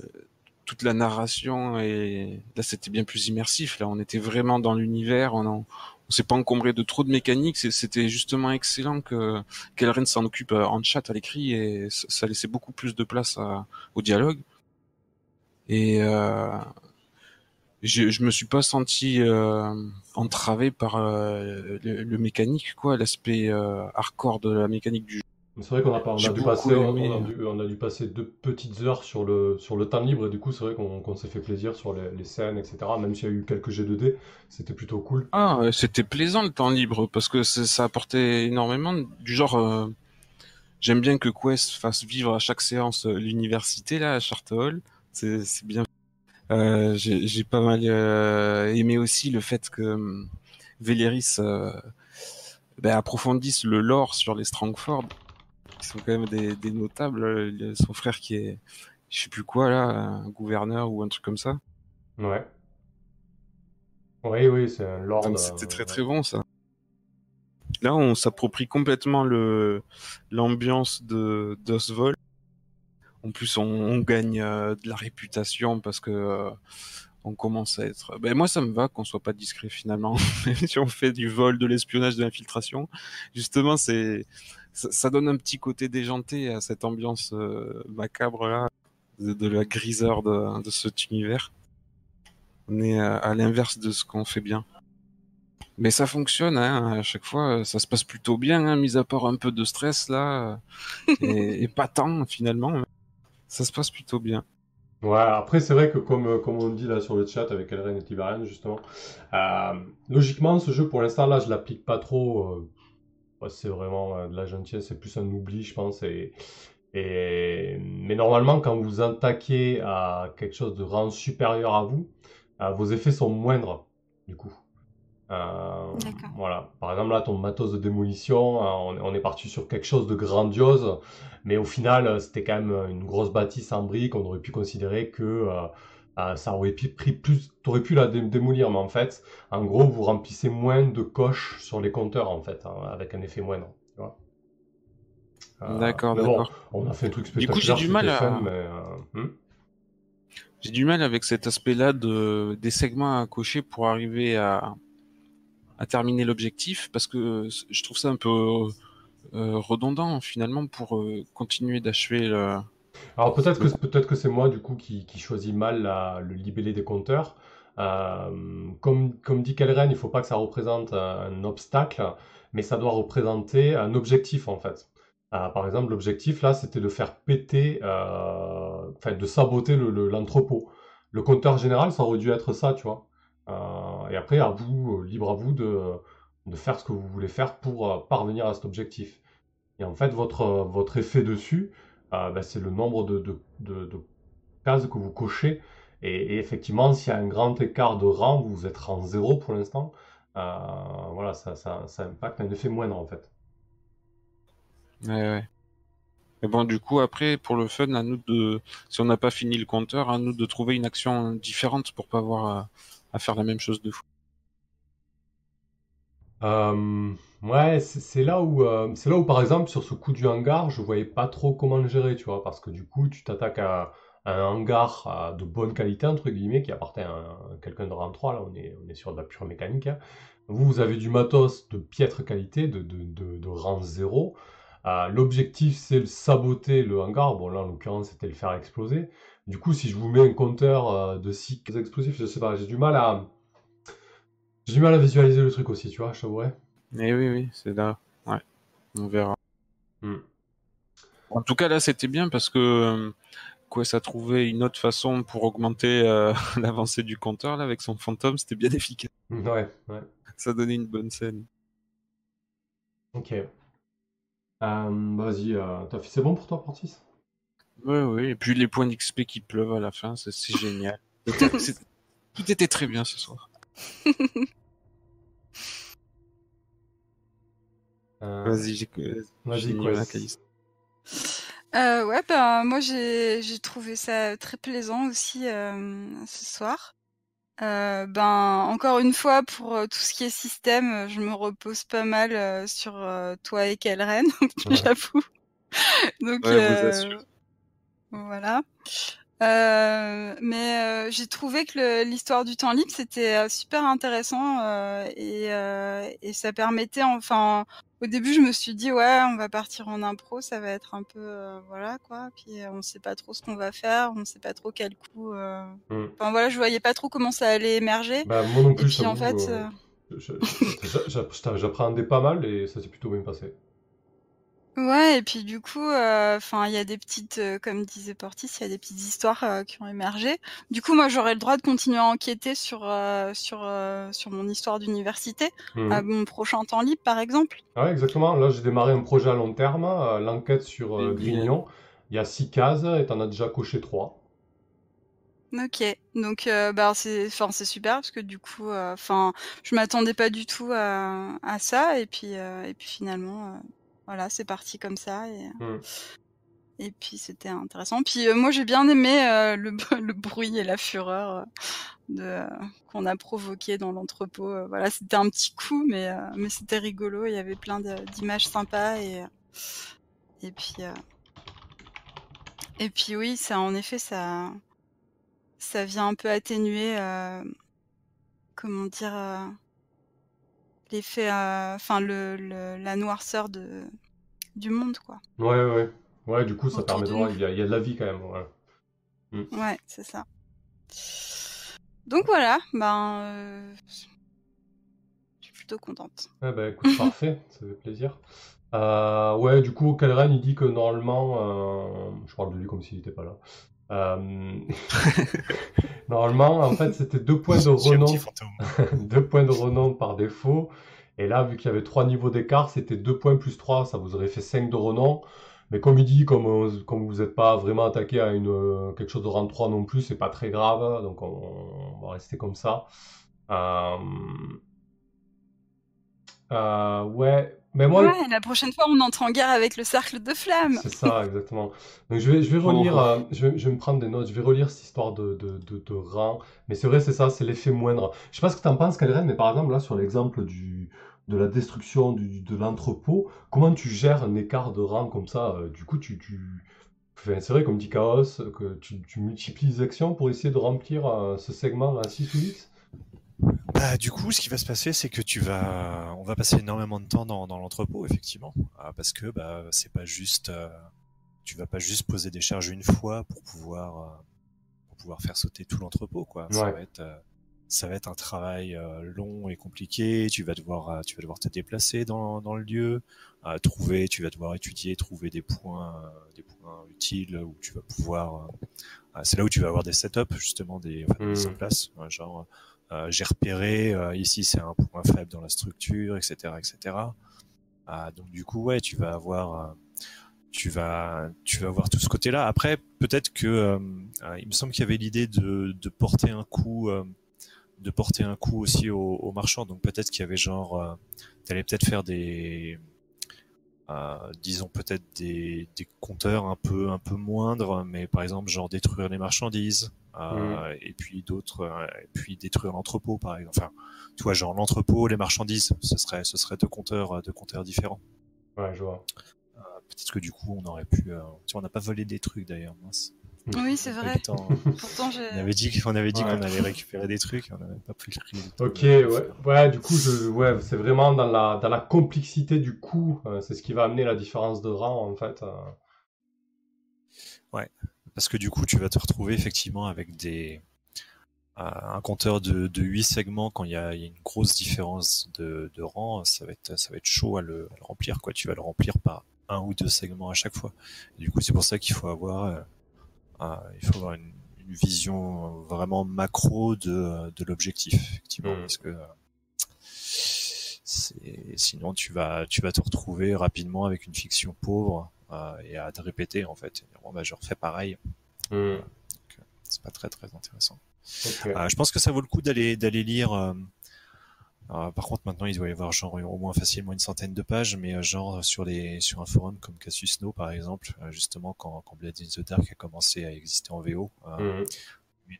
toute la narration et là, c'était bien plus immersif. Là, on était vraiment dans l'univers, on, en- s'est pas encombré de trop de mécaniques. C'était justement excellent que qu'Elren s'en occupe euh, en chat à l'écrit et ça- laissait beaucoup plus de place au dialogue. Et euh, je, me suis pas senti euh, entravé par le, mécanique, quoi, l'aspect hardcore de la mécanique du jeu. C'est vrai qu'on a, pas- on a dû passer, on, aimé. on a dû, on a dû passer deux petites heures sur le, sur le temps libre et du coup c'est vrai qu'on s'est fait plaisir sur les, les scènes, etc. Même s'il y a eu quelques G2D, c'était plutôt cool. Ah, euh, c'était plaisant le temps libre parce que ça apportait énormément du genre. euh, J'aime bien que Quest fasse vivre à chaque séance euh, l'université là à Charterhall. C'est c'est bien. Euh, J'ai pas mal euh, aimé aussi le fait que Véléris euh, ben, approfondisse le lore sur les Strongford, qui sont quand même des, des notables. Son frère qui est, je sais plus quoi là, un gouverneur ou un truc comme ça. Ouais. Oui, oui, c'est un lord. Donc euh, c'était très très bon ça. Là, on s'approprie complètement le l'ambiance de d'Oswald. En plus, on, on gagne euh, de la réputation parce que euh, on commence à être. Ben moi, ça me va qu'on soit pas discret finalement. Même si on fait du vol, de l'espionnage, de l'infiltration, justement, c'est ça, ça donne un petit côté déjanté à cette ambiance euh, macabre là, de, de la griseur de, de cet univers. On est à, à l'inverse de ce qu'on fait bien. Mais ça fonctionne, hein, à chaque fois, euh, ça se passe plutôt bien, hein, mis à part un peu de stress là, euh, et, et pas tant finalement. Ça se passe plutôt bien. Ouais, après, c'est vrai que comme, euh, comme on dit là sur le chat avec Elren et Tiberian, justement, euh, logiquement, ce jeu, pour l'instant, là, je l'applique pas trop. euh, c'est vraiment euh, de la gentillesse, c'est plus un oubli, je pense. Et, et... Mais normalement, quand vous attaquez à quelque chose de vraiment supérieur à vous, euh, vos effets sont moindres, du coup. Euh, voilà. Par exemple, là, ton matos de démolition, on, on est parti sur quelque chose de grandiose, mais au final, c'était quand même une grosse bâtisse en briques. On aurait pu considérer que euh, euh, ça aurait pu- pris plus. T'aurais pu la dé- démolir, mais en fait, en gros, vous remplissez moins de coches sur les compteurs, en fait, hein, avec un effet moindre. Euh, D'accord, bon, on a fait un truc Du coup, spectaculaire. j'ai du mal à- mais, euh, hmm? J'ai du mal avec cet aspect-là de des segments à cocher pour arriver à à terminer l'objectif parce que je trouve ça un peu euh, redondant finalement pour euh, continuer d'achever le. Alors peut-être que peut-être que c'est moi du coup qui, qui choisis mal la- le libellé des compteurs. Euh, comme, comme dit Kelren, il faut pas que ça représente un, obstacle, mais ça doit représenter un objectif en fait. Euh, par exemple, l'objectif là, c'était de faire péter, euh, enfin de saboter le- le- l'entrepôt. Le, compteur général, ça aurait dû être ça, tu vois. Et après, à vous, libre à vous de, de faire ce que vous voulez faire pour parvenir à cet objectif. Et en fait, votre, votre effet dessus, euh, ben, c'est le nombre de, cases que vous cochez. Et, et effectivement, s'il y a un grand écart de rang, vous êtes rang 0 pour l'instant, euh, voilà, ça, ça, impacte un effet moindre en fait. Mais bon, du coup, après, pour le fun, à nous de, si on n'a pas fini le compteur, à nous de trouver une action différente pour pas avoir à, à faire la même chose deux fois. Euh, ouais, c'est là où, euh, c'est là où, par exemple, sur ce coup du hangar, je voyais pas trop comment le gérer, tu vois, parce que du coup, tu t'attaques à, un hangar à de bonne qualité, entre guillemets, qui appartient à, un- quelqu'un de rang 3, là, on est, on est sur de la pure mécanique, hein. Vous, vous avez du matos de piètre qualité, de, de, de, rang 0. Euh, l'objectif, c'est de saboter le hangar. Bon, là, en l'occurrence, c'était le faire exploser. Du coup, si je vous mets un compteur euh, de 6 explosifs, je sais pas, j'ai du mal à... J'ai du mal à visualiser le truc aussi, tu vois, je t'avouerais. Et oui, oui, c'est là. Ouais, on verra. Hmm. En tout cas, là, c'était bien parce que euh, Quest a trouvé une autre façon pour augmenter euh, l'avancée du compteur là avec son fantôme. C'était bien efficace. Ouais, ouais. Ça donnait une bonne scène. Ok. Euh, vas-y, euh, t'as fait- c'est bon pour toi, Portis? Ouais, oui. Et puis les points d'XP qui pleuvent à la fin, c'est génial. Tout était très bien ce soir. Euh, Vas-y, j'ai Quest. ma Caliste. Euh, ouais, ben moi j'ai j'ai trouvé ça très plaisant aussi euh, ce soir. Euh, ben encore une fois pour euh, tout ce qui est système, je me repose pas mal euh, sur euh, toi et Kelren, Ouais. j'avoue. Donc Ouais, euh, voilà. Euh, mais euh, j'ai trouvé que l'histoire du temps libre c'était euh, super intéressant et, et ça permettait enfin au début je me suis dit ouais on va partir en impro ça va être un peu voilà quoi puis on sait pas trop ce qu'on va faire on sait pas trop quel coup Hmm. enfin voilà je voyais pas trop comment ça allait émerger Bah, moi non et plus, je puis en fait j'appréhendais pas mal et ça s'est plutôt bien passé. Ouais, et puis du coup, euh, enfin, il y a des petites, euh, comme disait Portis, il y a des petites histoires euh, qui ont émergé. Du coup, moi, j'aurais le droit de continuer à enquêter sur euh, sur euh, sur mon histoire d'université Mhm. à mon prochain temps libre, par exemple. Ah Ouais, exactement. Là, j'ai démarré un projet à long terme, euh, l'enquête sur euh. Grignon. Il y a six cases et t'en as déjà coché trois. Ok, donc euh, bah c'est, enfin, c'est super parce que du coup, euh, enfin, je m'attendais pas du tout à, à ça et puis euh, et puis finalement, euh, voilà, c'est parti comme ça et Mhm. et puis c'était intéressant. Puis euh, moi, j'ai bien aimé euh, le le bruit et la fureur. euh, de euh, qu'on a provoqué dans l'entrepôt. Euh, voilà, c'était un petit coup, mais euh, mais c'était rigolo. Il y avait plein d'images sympas et euh, et puis euh, et puis oui, ça en effet ça ça vient un peu atténuer euh, comment dire euh, l'effet, euh, enfin le, le la noirceur de du monde quoi. Ouais, ouais. Ouais, du coup, ça Autour permet de voir, il y a, il y a de la vie quand même. voilà. Ouais, c'est ça. Donc voilà, ben euh, je suis plutôt contente. Ouais, bah écoute, parfait, ça fait plaisir. Euh, ouais, du coup, Kalren, il dit que normalement, euh, je parle de lui comme s'il n'était pas là. Euh, normalement, en fait, c'était deux points de renom, deux points de renom par défaut. Et là, vu qu'il y avait trois niveaux d'écart, c'était deux points plus trois, ça vous aurait fait 5 de renom. Mais comme il dit, comme, euh, comme vous n'êtes pas vraiment attaqué à une, euh, quelque chose de rang 3 non plus, c'est pas très grave, donc on, on va rester comme ça. Euh, euh, ouais, mais moi, le- Ouais, la prochaine fois on entre en guerre avec le cercle de flammes. c'est ça, exactement. Donc je vais, je vais relire, euh, je vais, je vais me prendre des notes, je vais relire cette histoire de, de, de, de rang. Mais c'est vrai, c'est ça, c'est l'effet moindre. Je sais pas ce que tu en penses, Kalren, mais par exemple, là, sur l'exemple du, de la destruction du, de l'entrepôt, comment tu gères un écart de rang comme ça? euh, Du coup, tu, tu... Enfin, c'est vrai, comme dit Chaos, que tu, tu multiplies les actions pour essayer de remplir euh, ce segment à 6 ou 8? Bah, du coup, ce qui va se passer, c'est que tu vas, on va passer énormément de temps dans, dans l'entrepôt, effectivement, Ah, parce que bah, c'est pas juste, euh, tu vas pas juste poser des charges une fois pour pouvoir, euh, pour pouvoir faire sauter tout l'entrepôt, quoi. Ça va être, euh, ça va être un travail long et compliqué. Tu vas devoir, tu vas devoir te déplacer dans, dans le lieu, trouver, tu vas devoir étudier, trouver des points, des points utiles où tu vas pouvoir. c'est là où tu vas avoir des setups justement, des, enfin, des mises en Mm. place, genre. Euh, j'ai repéré euh, ici c'est un point faible dans la structure, etc., etc. Ah, donc du coup ouais, tu vas avoir, euh, tu vas, tu vas avoir tout ce côté-là. Après peut-être que euh, euh, il me semble qu'il y avait l'idée de, de porter un coup, euh, de porter un coup aussi aux, aux marchands. Donc peut-être qu'il y avait genre, euh, t'allais peut-être faire des disons peut-être des, des compteurs un peu un peu moindres, mais par exemple genre détruire les marchandises, euh, et puis d'autres, euh, et puis détruire l'entrepôt par exemple. Enfin, tu vois, genre l'entrepôt, les marchandises, ce serait, ce serait deux compteurs, euh, deux compteurs différents. Ouais, je vois. Peut-être que du coup, on aurait pu. tu vois, on n'a pas volé des trucs d'ailleurs, mince. Oui, c'est vrai. Pourtant. On avait dit qu'on avait dit qu'on allait récupérer des trucs, on n'avait pas pris le prix. Ok, ouais, ouais. Du coup, je, ouais, c'est vraiment dans la dans la complexité du coup, c'est ce qui va amener la différence de rang en fait. Ouais, parce que du coup, tu vas te retrouver effectivement avec des euh, un compteur de, de 8 segments quand il y, a, une grosse différence de, rang, ça va être ça va être chaud à le, remplir quoi. Tu vas le remplir par un ou deux segments à chaque fois. du coup, c'est pour ça qu'il faut avoir euh, euh, il faut avoir une, vision vraiment macro de, de l'objectif effectivement mmh. parce que sinon tu vas tu vas te retrouver rapidement avec une fiction pauvre et à te répéter en fait. Bon, bah, je refais pareil. Hmm. Euh, c'est pas très très intéressant. Euh, je pense que ça vaut le coup d'aller d'aller lire. Euh, par contre, maintenant, il doit y avoir genre au moins facilement une centaine de pages, mais genre sur les sur un forum comme Cassius No par exemple, justement quand quand Blade in the Dark a commencé à exister en VO, hmm.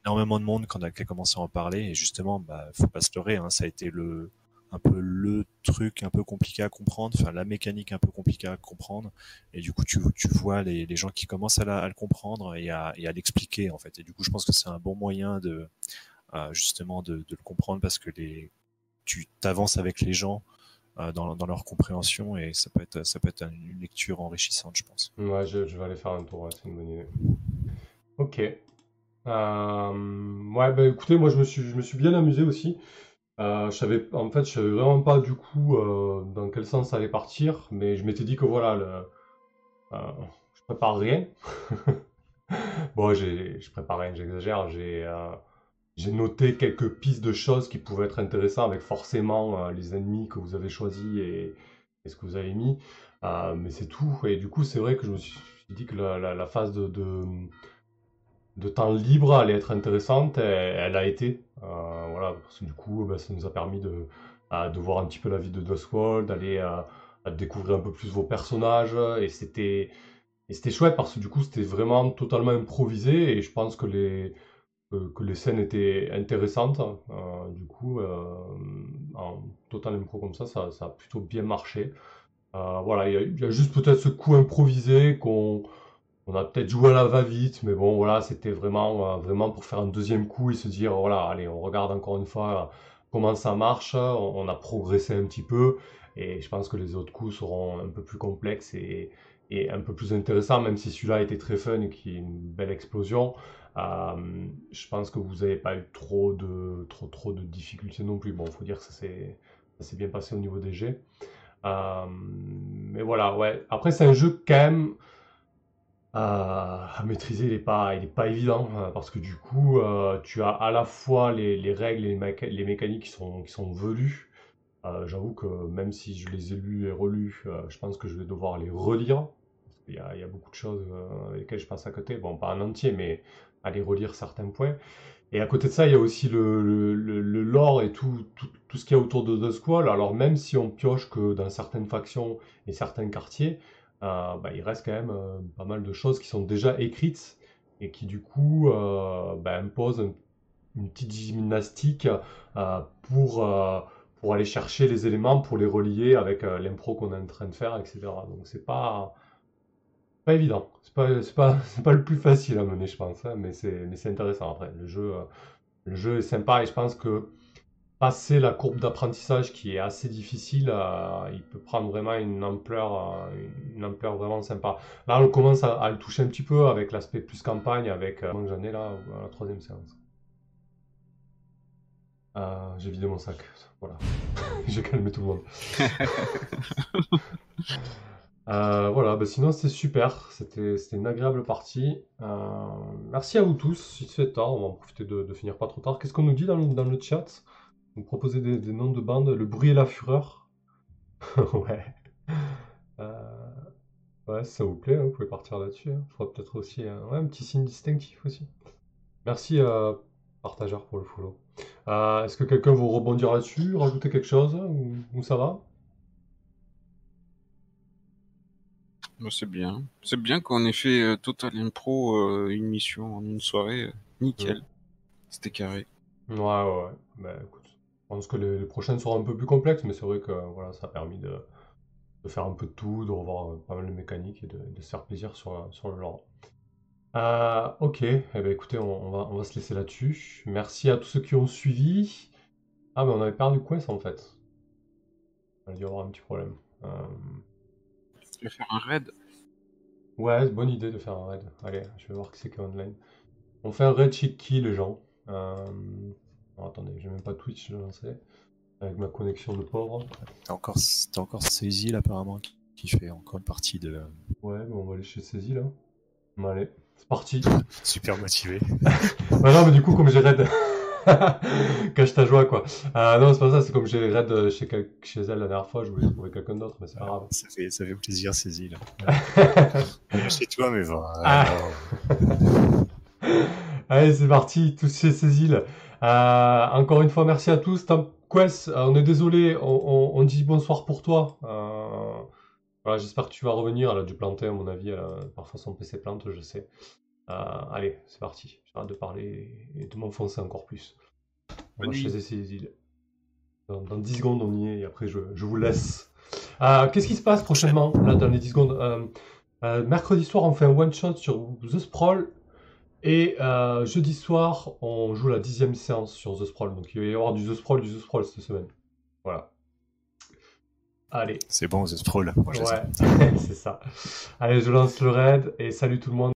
énormément de monde quand a commencé à en parler et justement, bah faut pas se leurrer, hein, ça a été le un peu le truc un peu compliqué à comprendre, enfin la mécanique un peu compliquée à comprendre, et du coup tu, tu vois les, les gens qui commencent à, à le comprendre et à, et à l'expliquer en fait. Et du coup je pense que c'est un bon moyen de euh, justement de, de, le comprendre parce que les, tu t'avances avec les gens euh, dans, leur compréhension et ça peut être une lecture enrichissante je pense. Ouais, je, vais aller faire un tour, c'est une bonne idée. Ok. Euh, ouais, bah écoutez, moi je me suis, bien amusé aussi. Euh, je savais, en fait, je savais vraiment pas du coup dans quel sens ça allait partir, mais je m'étais dit que voilà, le, je prépare rien. bon, je prépare rien, j'exagère. J'ai, j'ai noté quelques pistes de choses qui pouvaient être intéressantes avec forcément les ennemis que vous avez choisis et, ce que vous avez mis. mais c'est tout. Et du coup, c'est vrai que je me suis dit que la, phase de, temps libre allait être intéressante. Elle a été. Euh, voilà, parce que du coup, bah, ça nous a permis de, de voir un petit peu la vie de Dustwall, d'aller découvrir un peu plus vos personnages, et c'était chouette parce que du coup, c'était vraiment totalement improvisé, et je pense que les que, les scènes étaient intéressantes. Euh, du coup, euh, en total impro comme ça, ça, a plutôt bien marché. voilà, il y, a juste peut-être ce coup improvisé qu'on on a peut-être joué à la va-vite, mais bon, voilà, c'était vraiment, euh, vraiment pour faire un deuxième coup et se dire, voilà, allez, on regarde encore une fois euh, comment ça marche. On, a progressé un petit peu et je pense que les autres coups seront un peu plus complexes et, un peu plus intéressants, même si celui-là était très fun et qui est une belle explosion. Euh, je pense que vous n'avez pas eu trop de, trop, de difficultés non plus. Bon, il faut dire que ça s'est bien passé au niveau des jets. mais voilà, ouais. Après, c'est un jeu quand même à maîtriser, il n'est pas, pas évident euh, parce que du coup, euh, tu as à la fois les, les règles et les, mécaniques qui sont, qui sont velues. Euh, j'avoue que même si je les ai lus et relus, je pense que je vais devoir les relire. Il y a, y a beaucoup de choses avec lesquelles je passe à côté. Bon, pas en entier, mais les relire certains points. Et à côté de ça, il y a aussi le, le, le, lore et tout, tout, tout ce qu'il y a autour de The Squall. Alors même si on pioche que dans certaines factions et certains quartiers, euh, bah, il reste quand même euh, pas mal de choses qui sont déjà écrites et qui du coup euh, bah, imposent une petite gymnastique pour, pour aller chercher les éléments, pour les relier avec l'impro qu'on est en train de faire, etc. Donc c'est pas, pas évident. C'est pas, pas, pas le plus facile à mener, je pense, hein, mais c'est intéressant après. Le jeu, le jeu est sympa et je pense que passer la courbe d'apprentissage qui est assez difficile, euh, il peut prendre vraiment une ampleur, euh, une ampleur vraiment sympa. Là, on commence à, le toucher un petit peu avec l'aspect plus campagne, avec euh, j'en ai là la troisième séance. J'ai vidé mon sac, voilà. J'ai calmé tout le monde. voilà, bah sinon c'était super, c'était une agréable partie. merci à vous tous, si c'est tard, on va en profiter de, finir pas trop tard. Qu'est-ce qu'on nous dit dans dans le chat? Vous proposez des, noms de bandes, le bruit et la fureur. ouais. Euh, ouais, ça vous plaît, hein, vous pouvez partir là-dessus. Hein. Il faudra peut-être aussi un petit signe distinctif aussi. Merci à Partageur pour le follow. Euh, est-ce que quelqu'un veut rebondir là-dessus, rajouter quelque chose? Ou, ça va? C'est bien. C'est bien qu'on ait fait euh, Total Impro euh, une mission en une soirée. euh, nickel. C'était carré. Ouais, ouais, ouais. Bah, écoute, je pense que les, les prochaines seront un peu plus complexes, mais c'est vrai que voilà, ça a permis de, de faire un peu de tout, de revoir euh, pas mal de mécaniques et de, de se faire plaisir sur, euh, sur le. Euh, ok, eh ben, écoutez, on, on va, on va se laisser là-dessus. Merci à tous ceux qui ont suivi. Ah, mais on avait perdu Quest en fait. On a dû avoir un petit problème. Euh, Tu vas faire un raid Ouais, bonne idée de faire un raid. Allez, je vais voir qui c'est qui est online. On fait un raid chez qui, les gens Euh, attendez, j'ai même pas Twitch lancé. Avec ma connexion de pauvre. T'as encore, t'as encore apparemment qui, qui fait encore une partie de Ouais, bon, on va aller chez Saisie là. Bon, allez, c'est parti. super motivé. bah non, mais du coup, comme j'ai raid. Cache ta joie, quoi. Euh, non, c'est pas ça, c'est comme j'ai raid euh, chez, chez elle la dernière fois, je voulais trouver quelqu'un d'autre, mais c'est pas grave. Ça fait, ça fait plaisir Cécile. Chez toi, mais bon. Ah. euh, Allez, c'est parti, tous chez Cécile. Euh, encore une fois, merci à tous. Tom Quest, on est désolé, on, on- on dit bonsoir pour toi. Euh, voilà, j'espère que tu vas revenir. Elle a dû planter, à mon avis. elle a- parfois, son PC plante, je sais. Euh, allez, c'est parti. De parler et de m'enfoncer encore plus. On va Cécile. Dans, dans 10 secondes, on y est et après, je, je vous laisse. Euh, Qu'est-ce qui se passe prochainement, là, dans les 10 secondes Euh, euh, Mercredi soir, on fait un one-shot sur The Sprawl. Et euh, jeudi soir, on joue la dixième séance sur The Sprawl. Donc il va y avoir du The Sprawl, du The Sprawl cette semaine. Voilà. Allez. C'est bon, The Sprawl. Moi. Ouais, c'est ça. Allez, je lance le raid et salut tout le monde.